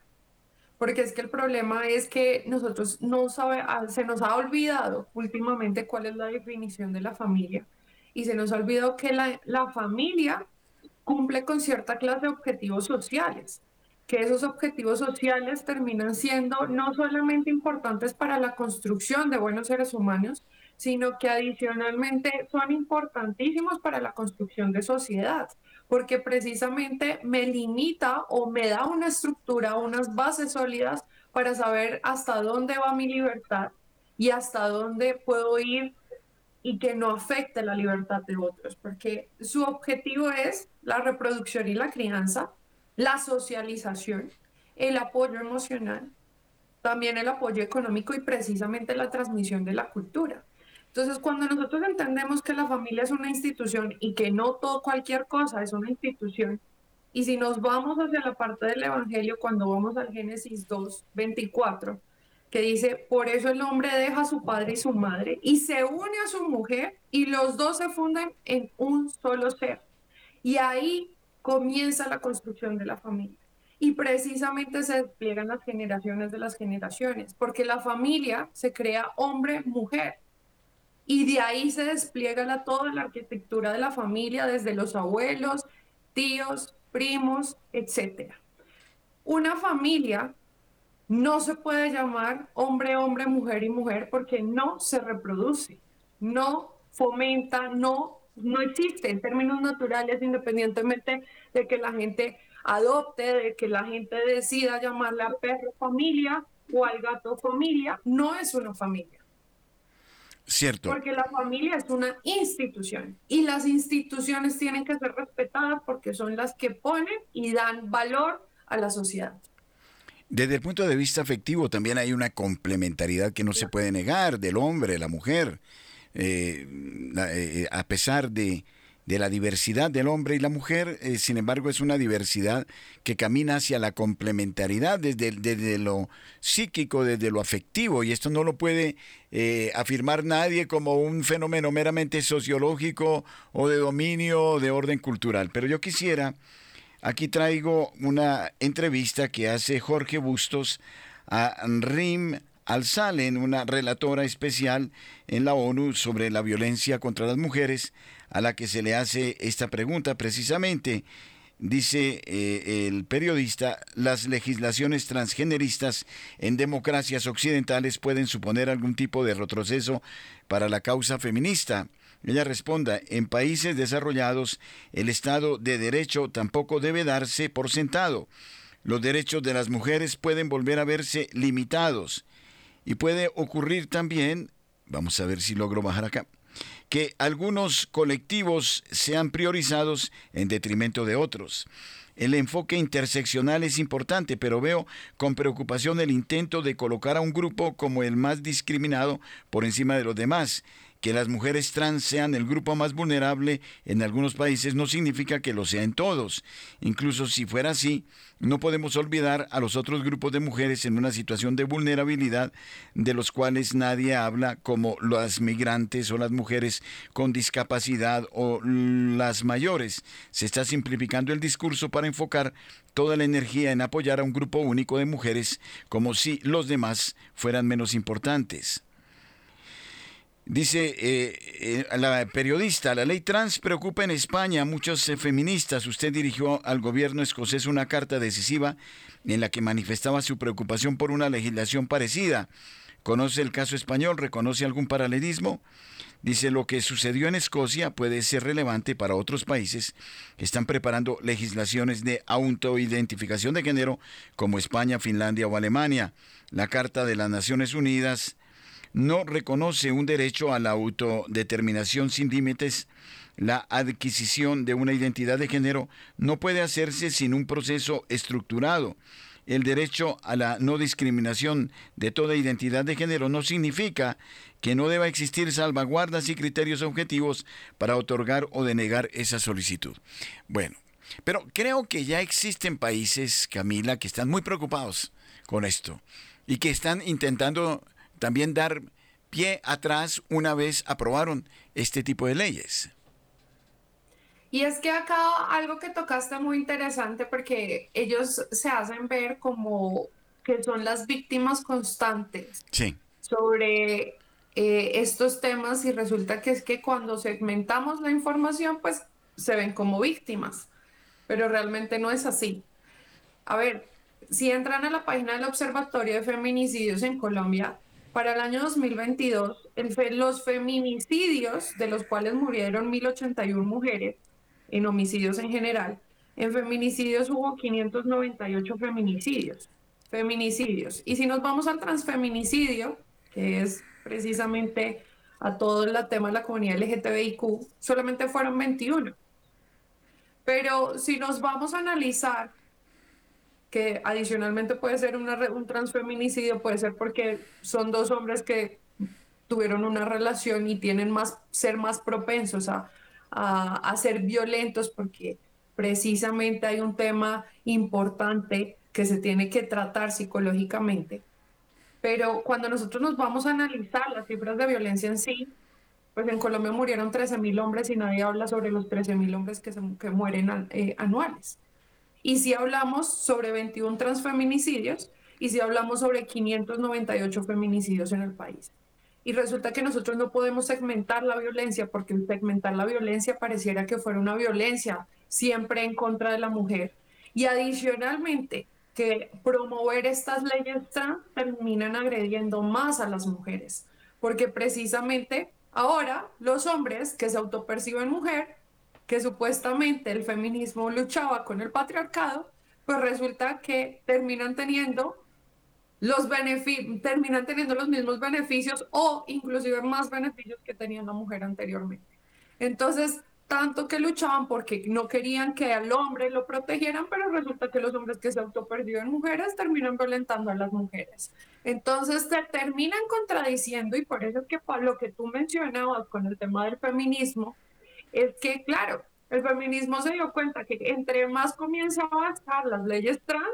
porque es que el problema es que nosotros no sabe, ah, se nos ha olvidado últimamente cuál es la definición de la familia y se nos ha olvidado que la, la familia cumple con cierta clase de objetivos sociales, que esos objetivos sociales terminan siendo no solamente importantes para la construcción de buenos seres humanos, sino que adicionalmente son importantísimos para la construcción de sociedad porque precisamente me limita o me da una estructura, unas bases sólidas para saber hasta dónde va mi libertad y hasta dónde puedo ir y que no afecte la libertad de otros, porque su objetivo es la reproducción y la crianza, la socialización, el apoyo emocional, también el apoyo económico y precisamente la transmisión de la cultura. Entonces, cuando nosotros entendemos que la familia es una institución y que no todo cualquier cosa es una institución, y si nos vamos hacia la parte del Evangelio, cuando vamos al Génesis 2, 24, que dice, por eso el hombre deja a su padre y su madre y se une a su mujer y los dos se funden en un solo ser. Y ahí comienza la construcción de la familia. Y precisamente se despliegan las generaciones de las generaciones, porque la familia se crea hombre-mujer y de ahí se despliega la, toda la arquitectura de la familia, desde los abuelos, tíos, primos, etc. Una familia no se puede llamar hombre, hombre, mujer y mujer porque no se reproduce, no fomenta, no, no existe en términos naturales, independientemente de que la gente adopte, de que la gente decida llamarle a perro familia o al gato familia, no es una familia. Cierto. Porque la familia es una institución y las instituciones tienen que ser respetadas porque son las que ponen y dan valor a la sociedad. Desde el punto de vista afectivo también hay una complementariedad que no se puede negar del hombre, la mujer. Eh, eh, a pesar de, de la diversidad del hombre y la mujer, eh, sin embargo es una diversidad que camina hacia la complementariedad desde, desde lo psíquico, desde lo afectivo, y esto no lo puede afirmar nadie como un fenómeno meramente sociológico o de dominio o de orden cultural. Pero yo quisiera, aquí traigo una entrevista que hace Jorge Bustos a Rim Al-Salen, una relatora especial en la ONU sobre la violencia contra las mujeres, a la que se le hace esta pregunta precisamente. Dice eh, el periodista, las legislaciones transgeneristas en democracias occidentales pueden suponer algún tipo de retroceso para la causa feminista. Ella responda, en países desarrollados el Estado de Derecho tampoco debe darse por sentado. Los derechos de las mujeres pueden volver a verse limitados. Y puede ocurrir también, vamos a ver si logro bajar acá, que algunos colectivos sean priorizados en detrimento de otros. El enfoque interseccional es importante, pero veo con preocupación el intento de colocar a un grupo como el más discriminado por encima de los demás que las mujeres trans sean el grupo más vulnerable en algunos países no significa que lo sea en todos. Incluso si fuera así, no podemos olvidar a los otros grupos de mujeres en una situación de vulnerabilidad de los cuales nadie habla, como las migrantes o las mujeres con discapacidad o las mayores. Se está simplificando el discurso para enfocar toda la energía en apoyar a un grupo único de mujeres como si los demás fueran menos importantes. Dice eh, eh, la periodista, la ley trans preocupa en España a muchos feministas. Usted dirigió al gobierno escocés una carta decisiva en la que manifestaba su preocupación por una legislación parecida. ¿Conoce el caso español? ¿Reconoce algún paralelismo? Dice, lo que sucedió en Escocia puede ser relevante para otros países que están preparando legislaciones de autoidentificación de género como España, Finlandia o Alemania. La Carta de las Naciones Unidas no reconoce un derecho a la autodeterminación sin límites, la adquisición de una identidad de género no puede hacerse sin un proceso estructurado. El derecho a la no discriminación de toda identidad de género no significa que no deba existir salvaguardas y criterios objetivos para otorgar o denegar esa solicitud. Bueno, pero creo que ya existen países, Camila, que están muy preocupados con esto y que están intentando también dar pie atrás una vez aprobaron este tipo de leyes. Y es que acá algo que tocaste muy interesante porque ellos se hacen ver como que son las víctimas constantes sobre eh, estos temas y resulta que es que cuando segmentamos la información pues se ven como víctimas, pero realmente no es así. A ver, si entran a la página del Observatorio de Feminicidios en Colombia, para el año 2022, los feminicidios, de los cuales murieron 1.081 mujeres, en homicidios en general, en feminicidios hubo 598 feminicidios. Feminicidios. Y si nos vamos al transfeminicidio, que es precisamente a todo el tema de la comunidad LGTBIQ, solamente fueron 21. Pero si nos vamos a analizar que adicionalmente puede ser un transfeminicidio, puede ser porque son dos hombres que tuvieron una relación y tienen más, ser más propensos a, a, ser violentos porque precisamente hay un tema importante que se tiene que tratar psicológicamente. Pero cuando nosotros nos vamos a analizar las cifras de violencia en sí, pues en Colombia murieron 13.000 hombres y nadie habla sobre los 13.000 hombres que, se, que mueren eh, anuales. Y si hablamos sobre 21 transfeminicidios y si hablamos sobre 598 feminicidios en el país. Y resulta que nosotros no podemos segmentar la violencia porque segmentar la violencia pareciera que fuera una violencia siempre en contra de la mujer. Y adicionalmente, que promover estas leyes trans terminan agrediendo más a las mujeres, porque precisamente ahora los hombres que se autoperciben mujer que supuestamente el feminismo luchaba con el patriarcado, pues resulta que terminan teniendo los terminan teniendo los mismos beneficios o inclusive más beneficios que tenía la mujer anteriormente. Entonces, tanto que luchaban porque no querían que al hombre lo protegieran, pero resulta que los hombres que se autoperdieron mujeres terminan violentando a las mujeres. Entonces se terminan contradiciendo y por eso es que lo que tú mencionabas con el tema del feminismo, es que, claro, el feminismo se dio cuenta que entre más comienza a avanzar las leyes trans,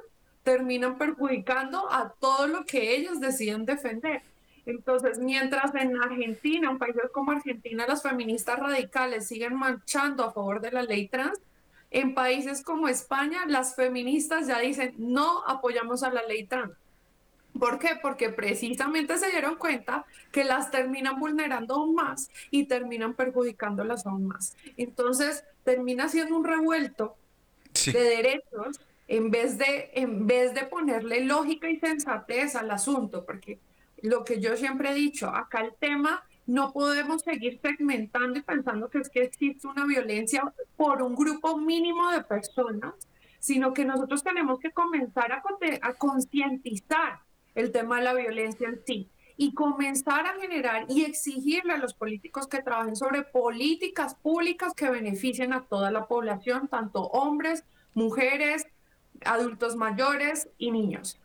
terminan perjudicando a todo lo que ellos deciden defender. Entonces, mientras en Argentina, en países como Argentina, las feministas radicales siguen marchando a favor de la ley trans, en países como España, las feministas ya dicen, no apoyamos a la ley trans. ¿Por qué? Porque precisamente se dieron cuenta que las terminan vulnerando aún más y terminan perjudicándolas aún más. Entonces, termina siendo un revuelto de derechos en vez de, en vez de ponerle lógica y sensatez al asunto, porque lo que yo siempre he dicho, acá el tema no podemos seguir segmentando y pensando que es que existe una violencia por un grupo mínimo de personas, sino que nosotros tenemos que comenzar a, a concientizar el tema de la violencia en sí y comenzar a generar y exigirle a los políticos que trabajen sobre políticas públicas que beneficien a toda la población, tanto hombres, mujeres, adultos mayores y niños.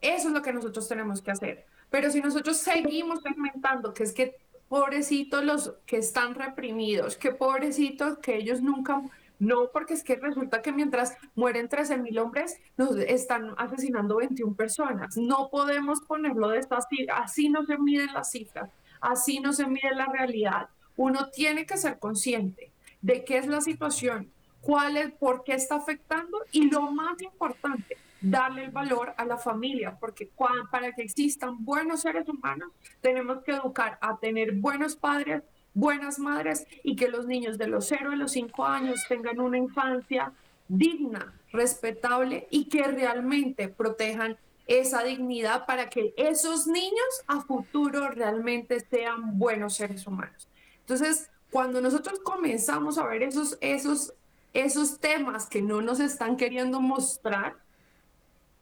Eso es lo que nosotros tenemos que hacer. Pero si nosotros seguimos segmentando, que es que pobrecitos los que están reprimidos, que pobrecitos que ellos nunca no, porque es que resulta que mientras mueren 13 mil hombres, nos están asesinando 21 personas. No podemos ponerlo de esta Así no se miden las cifras, así no se mide la realidad. Uno tiene que ser consciente de qué es la situación, cuál es, por qué está afectando y lo más importante, darle el valor a la familia, porque para que existan buenos seres humanos, tenemos que educar a tener buenos padres, buenas madres y que los niños de los 0 a los 5 años tengan una infancia digna, respetable y que realmente protejan esa dignidad para que esos niños a futuro realmente sean buenos seres humanos. Entonces, cuando nosotros comenzamos a ver esos, esos, esos temas que no nos están queriendo mostrar,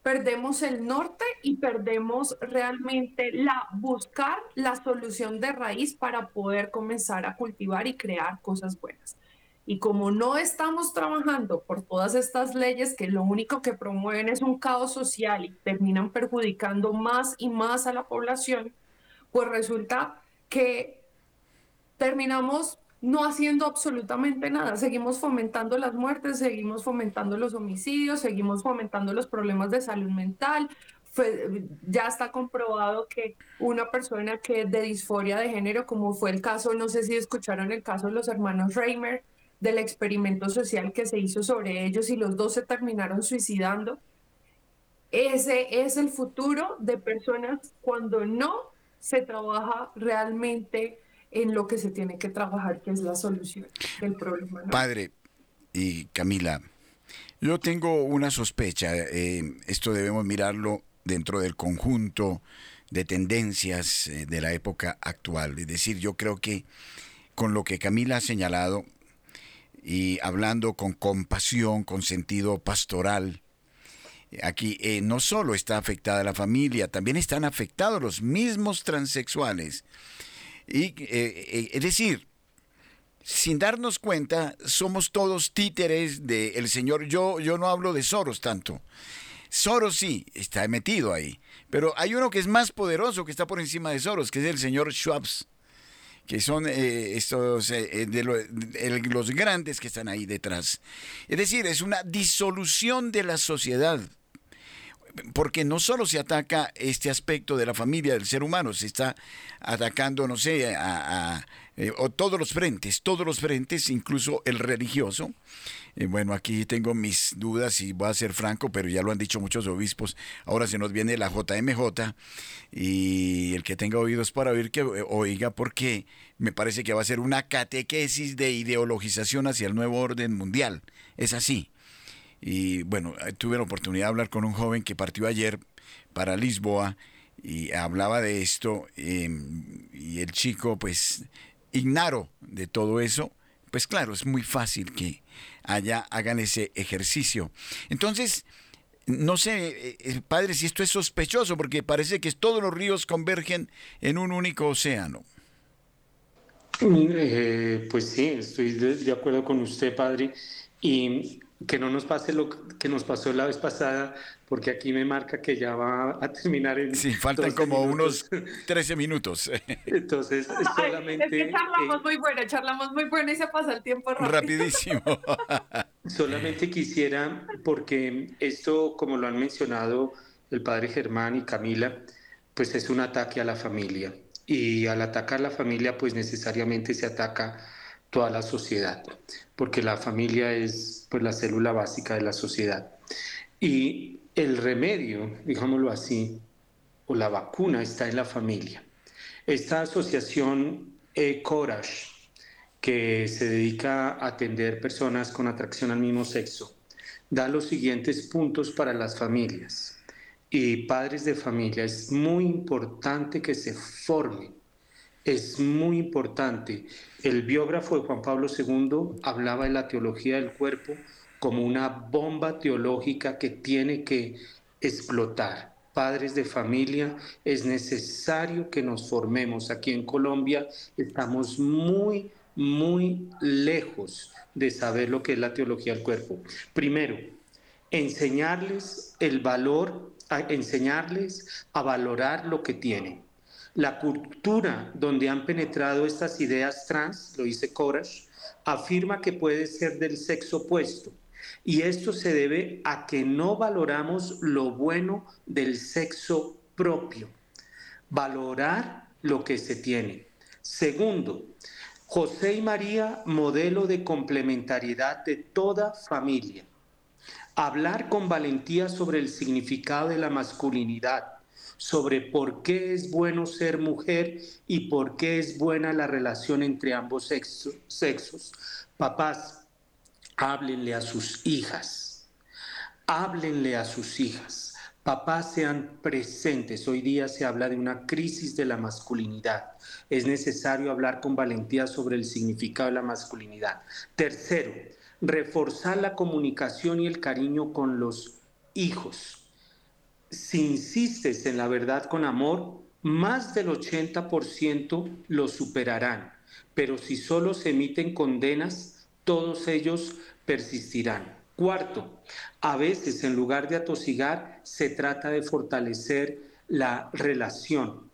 perdemos el norte y perdemos realmente la buscar la solución de raíz para poder comenzar a cultivar y crear cosas buenas. Y como no estamos trabajando por todas estas leyes que lo único que promueven es un caos social y terminan perjudicando más y más a la población, pues resulta que terminamos no haciendo absolutamente nada. Seguimos fomentando las muertes, seguimos fomentando los homicidios, seguimos fomentando los problemas de salud mental. ya está comprobado que una persona que de disforia de género, como fue el caso, no sé si escucharon el caso de los hermanos Reimer, del experimento social que se hizo sobre ellos y los dos se terminaron suicidando. Ese es el futuro de personas cuando no se trabaja realmente en lo que se tiene que trabajar, que es la solución del problema. Padre y Camila, yo tengo una sospecha, eh, esto debemos mirarlo dentro del conjunto de tendencias eh, de la época actual. Es decir, yo creo que con lo que Camila ha señalado y hablando con compasión, con sentido pastoral, aquí eh, no solo está afectada la familia, también están afectados los mismos transexuales y, eh, eh, es decir, sin darnos cuenta, somos todos títeres del Señor. Yo, yo no hablo de Soros tanto. Soros sí, está metido ahí. Pero hay uno que es más poderoso, que está por encima de Soros, que es el señor Schwabs, que son eh, estos de los grandes que están ahí detrás. Es decir, es una disolución de la sociedad porque no solo se ataca este aspecto de la familia del ser humano, se está atacando, no sé, a, eh, todos los frentes, todos los frentes, incluso el religioso. Eh, bueno, aquí tengo mis dudas y voy a ser franco, pero ya lo han dicho muchos obispos. Ahora se nos viene la JMJ y el que tenga oídos para oír, que oiga, porque me parece que va a ser una catequesis de ideologización hacia el nuevo orden mundial. Es así. Y bueno, eh, tuve la oportunidad de hablar con un joven que partió ayer para Lisboa y hablaba de esto em, y el chico pues ignaro de todo eso, pues claro, es muy fácil que allá hagan ese ejercicio. Entonces, no sé, eh, eh, padre, si esto es sospechoso, porque parece que todos los ríos convergen en un único océano. pues sí, estoy de acuerdo con usted, padre. Y que no nos pase lo que nos pasó la vez pasada, porque aquí me marca que ya va a terminar en. Sí, faltan como unos [laughs] 13 minutos. Entonces, solamente. es que charlamos eh, muy bueno, charlamos muy bueno y se pasa el tiempo rápido. Rapidísimo. [laughs] solamente quisiera, porque esto, como lo han mencionado el padre Germán y Camila, pues es un ataque a la familia. Y al atacar a la familia, pues necesariamente se ataca toda la sociedad, porque la familia es pues, la célula básica de la sociedad. Y el remedio, digámoslo así, o la vacuna está en la familia. Esta asociación E-Courage, que se dedica a atender personas con atracción al mismo sexo, da los siguientes puntos para las familias y padres de familia. Es muy importante que se formen. Es muy importante. El biógrafo de Juan Pablo II hablaba de la teología del cuerpo como una bomba teológica que tiene que explotar padres de familia, es necesario que nos formemos. Aquí en Colombia estamos muy, muy lejos de saber lo que es la teología del cuerpo. Primero, enseñarles el valor, a enseñarles a valorar lo que tienen. La cultura donde han penetrado estas ideas trans, lo dice Courage, afirma que puede ser del sexo opuesto y esto se debe a que no valoramos lo bueno del sexo propio. Valorar lo que se tiene. Segundo, José y María, modelo de complementariedad de toda familia. Hablar con valentía sobre el significado de la masculinidad, sobre por qué es bueno ser mujer y por qué es buena la relación entre ambos sexos. Papás, háblenle a sus hijas, háblenle a sus hijas. Papás sean presentes. Hoy día se habla de una crisis de la masculinidad. Es necesario hablar con valentía sobre el significado de la masculinidad. Tercero, reforzar la comunicación y el cariño con los hijos. Si insistes en la verdad con amor, más del 80% lo superarán. Pero si solo se emiten condenas, todos ellos persistirán. Cuarto, a veces en lugar de atosigar, se trata de fortalecer la relación.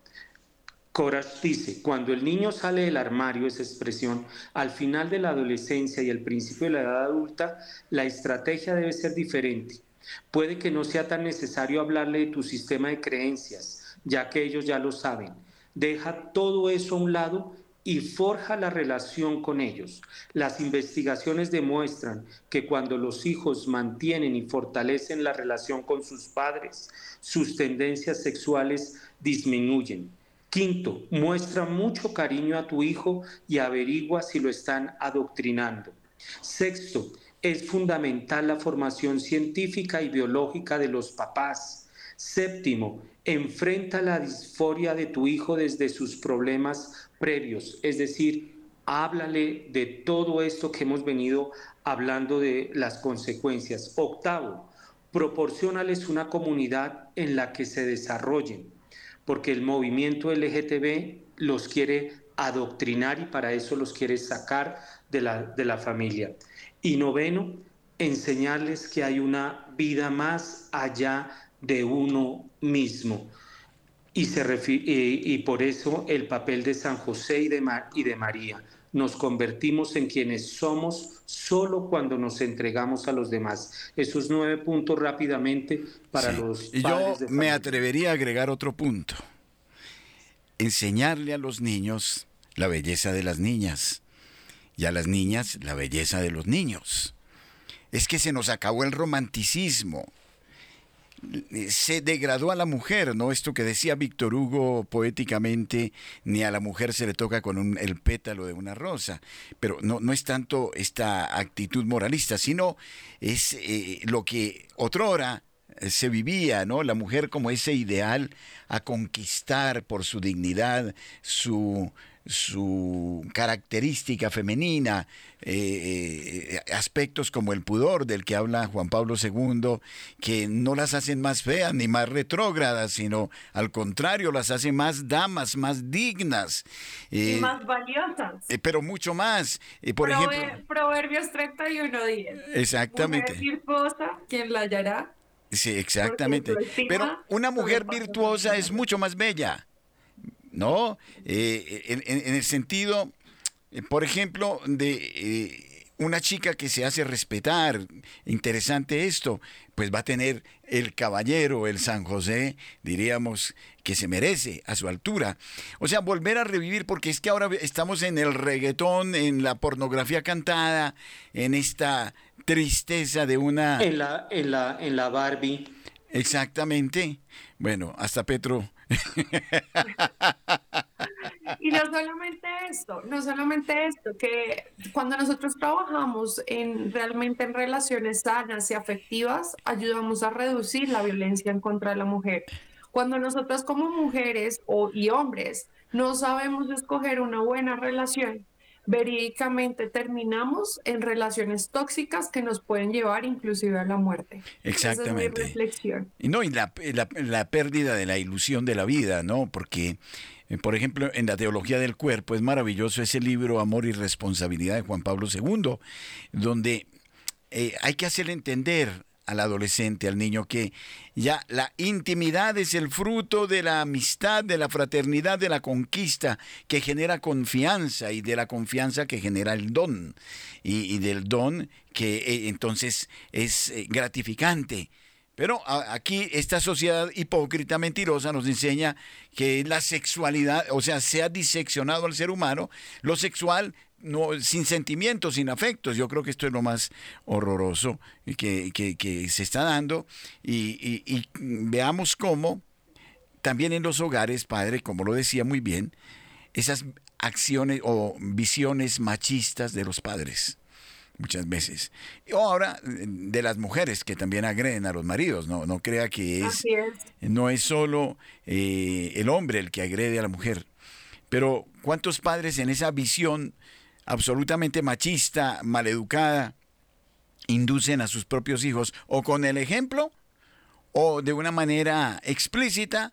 Coras dice, cuando el niño sale del armario, esa expresión, al final de la adolescencia y al principio de la edad adulta, la estrategia debe ser diferente. Puede que no sea tan necesario hablarle de tu sistema de creencias, ya que ellos ya lo saben. Deja todo eso a un lado y forja la relación con ellos. Las investigaciones demuestran que cuando los hijos mantienen y fortalecen la relación con sus padres, sus tendencias sexuales disminuyen. Quinto, muestra mucho cariño a tu hijo y averigua si lo están adoctrinando. Sexto, es fundamental la formación científica y biológica de los papás. Séptimo, enfrenta la disforia de tu hijo desde sus problemas previos, es decir, háblale de todo esto que hemos venido hablando de las consecuencias. Octavo, proporcionales una comunidad en la que se desarrollen, porque el movimiento LGTB los quiere adoctrinar y para eso los quiere sacar de la, de la familia. Y noveno, enseñarles que hay una vida más allá de uno mismo. Y, se y, por eso el papel de San José y de, y de María. Nos convertimos en quienes somos solo cuando nos entregamos a los demás. Esos nueve puntos rápidamente para los... Y yo me atrevería a agregar otro punto. Enseñarle a los niños la belleza de las niñas y a las niñas la belleza de los niños. Es que se nos acabó el romanticismo se degradó a la mujer, ¿no? Esto que decía Víctor Hugo poéticamente, ni a la mujer se le toca con el pétalo de una rosa. Pero no, no es tanto esta actitud moralista, sino es eh, lo que otrora se vivía, ¿no? La mujer como ese ideal a conquistar por su dignidad, su, su característica femenina, eh, eh, aspectos como el pudor del que habla Juan Pablo II, que no las hacen más feas ni más retrógradas, sino al contrario, las hace más damas, más dignas. y eh, más valiosas. pero mucho más. por ejemplo, Proverbios 31, 10. Exactamente. Mujer virtuosa, ¿quién la hallará? Sí, exactamente. Pero una mujer virtuosa es mucho más bella. ¿No? Eh, en, el sentido, eh, por ejemplo, de eh, una chica que se hace respetar, interesante esto, pues va a tener el caballero, el San José, diríamos, que se merece a su altura. O sea, volver a revivir, porque es que ahora estamos en el reggaetón, en la pornografía cantada, en esta tristeza de una... En la, en la, en la Barbie. Exactamente. Bueno, hasta Petro [laughs] y no solamente esto, no solamente esto, que cuando nosotros trabajamos en realmente en relaciones sanas y afectivas, ayudamos a reducir la violencia en contra de la mujer. Cuando nosotras como mujeres o, y hombres no sabemos escoger una buena relación, verídicamente terminamos en relaciones tóxicas que nos pueden llevar inclusive a la muerte. Exactamente. Esa es mi reflexión. Y no, y la, la, la, pérdida de la ilusión de la vida, ¿no? Porque, eh, por ejemplo, en la teología del cuerpo es maravilloso ese libro Amor y Responsabilidad de Juan Pablo II, donde eh, hay que hacerle entender al adolescente, al niño, que ya la intimidad es el fruto de la amistad, de la fraternidad, de la conquista, que genera confianza y de la confianza que genera el don, y, del don que eh, entonces es eh, gratificante. Pero aquí esta sociedad hipócrita, mentirosa, nos enseña que la sexualidad, o sea, se ha diseccionado al ser humano, lo sexual no, sin sentimientos, sin afectos. Yo creo que esto es lo más horroroso que, que, se está dando. Y, y, veamos cómo también en los hogares, padre, como lo decía muy bien, esas acciones o visiones machistas de los padres muchas veces. O ahora de las mujeres que también agreden a los maridos, no, no crea que es, no es solo eh, el hombre el que agrede a la mujer. Pero ¿cuántos padres en esa visión absolutamente machista, maleducada, inducen a sus propios hijos o con el ejemplo o de una manera explícita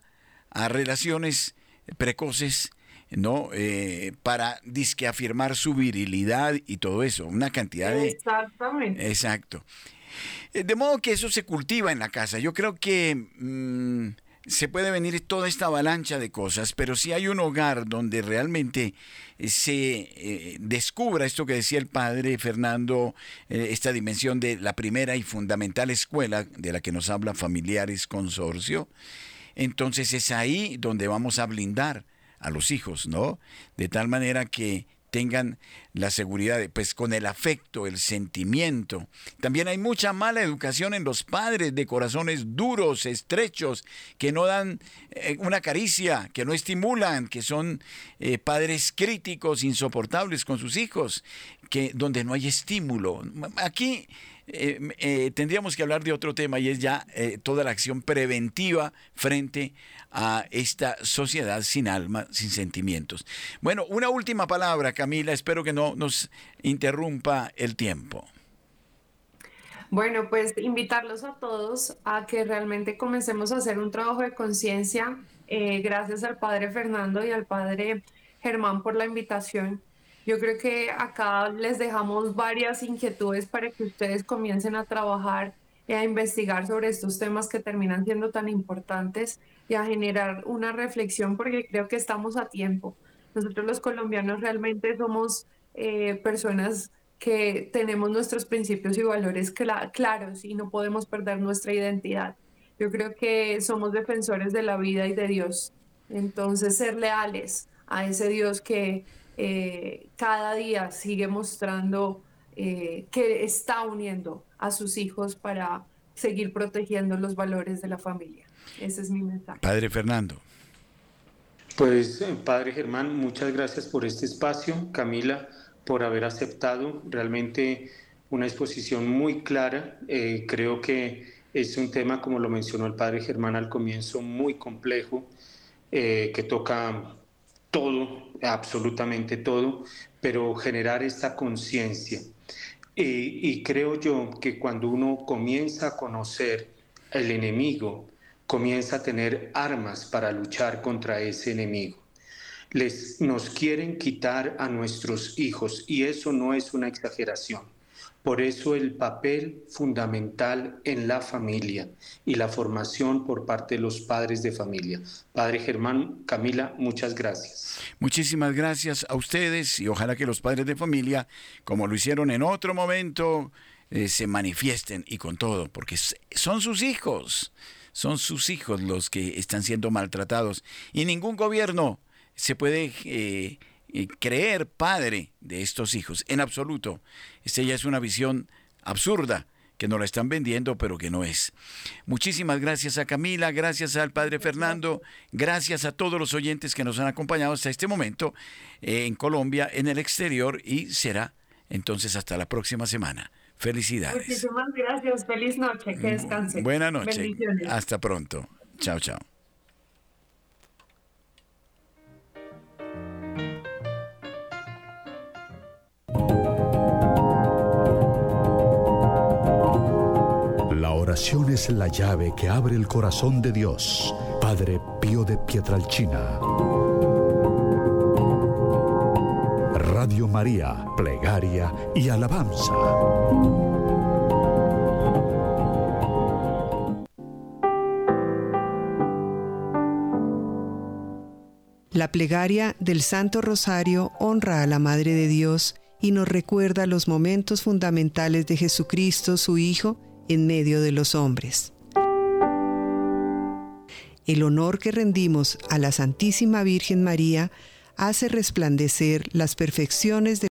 a relaciones precoces, ¿no? Eh, para disque afirmar su virilidad y todo eso, una cantidad de... Exactamente. Exacto. Eh, de modo que eso se cultiva en la casa. Yo creo que mm, se puede venir toda esta avalancha de cosas, pero si hay un hogar donde realmente eh, se eh, descubra esto que decía el padre Fernando, eh, esta dimensión de la primera y fundamental escuela de la que nos habla Familiares Consorcio, entonces es ahí donde vamos a blindar a los hijos, ¿no? De tal manera que tengan la seguridad, pues con el afecto, el sentimiento. También hay mucha mala educación en los padres de corazones duros, estrechos, que no dan eh, una caricia, que no estimulan, que son eh, padres críticos, insoportables con sus hijos, donde no hay estímulo. Aquí eh, tendríamos que hablar de otro tema y es ya toda la acción preventiva frente a esta sociedad sin alma, sin sentimientos. Bueno, una última palabra, Camila, espero que no nos interrumpa el tiempo. Bueno, pues invitarlos a todos a que realmente comencemos a hacer un trabajo de conciencia. Eh, gracias al padre Fernando y al padre Germán por la invitación. Yo creo que acá les dejamos varias inquietudes para que ustedes comiencen a trabajar y a investigar sobre estos temas que terminan siendo tan importantes y a generar una reflexión porque creo que estamos a tiempo. Nosotros los colombianos realmente somos eh, personas que tenemos nuestros principios y valores claros y no podemos perder nuestra identidad. Yo creo que somos defensores de la vida y de Dios. Entonces, ser leales a ese Dios que eh, cada día sigue mostrando eh, que está uniendo a sus hijos para seguir protegiendo los valores de la familia. Ese es mi mensaje. Padre Fernando. Pues, eh, Padre Germán, muchas gracias por este espacio. Camila, por haber aceptado realmente una exposición muy clara. Eh, creo que es un tema, como lo mencionó el Padre Germán al comienzo, muy complejo, eh, que toca todo, absolutamente todo, pero generar esta conciencia. y creo yo que cuando uno comienza a conocer el enemigo, comienza a tener armas para luchar contra ese enemigo. Les, nos quieren quitar a nuestros hijos y eso no es una exageración. Por eso el papel fundamental en la familia y la formación por parte de los padres de familia. Padre Germán, Camila, muchas gracias. Muchísimas gracias a ustedes y ojalá que los padres de familia, como lo hicieron en otro momento, eh, se manifiesten y con todo, porque son sus hijos son sus hijos los que están siendo maltratados y ningún gobierno se puede eh, eh, creer padre de estos hijos, en absoluto. Esta ya es una visión absurda que nos la están vendiendo, pero que no es. Muchísimas gracias a Camila, gracias al Padre Fernando, gracias a todos los oyentes que nos han acompañado hasta este momento eh, en Colombia, en el exterior y será entonces hasta la próxima semana. Felicidades. Muchísimas gracias. Feliz noche. Que descanse. Buena noche. Hasta pronto. Chao, chao. Es la llave que abre el corazón de Dios. Padre Pío de Pietralchina. Radio María, plegaria y alabanza. La plegaria del Santo Rosario honra a la Madre de Dios y nos recuerda los momentos fundamentales de Jesucristo, su Hijo, en medio de los hombres. El honor que rendimos a la Santísima Virgen María hace resplandecer las perfecciones de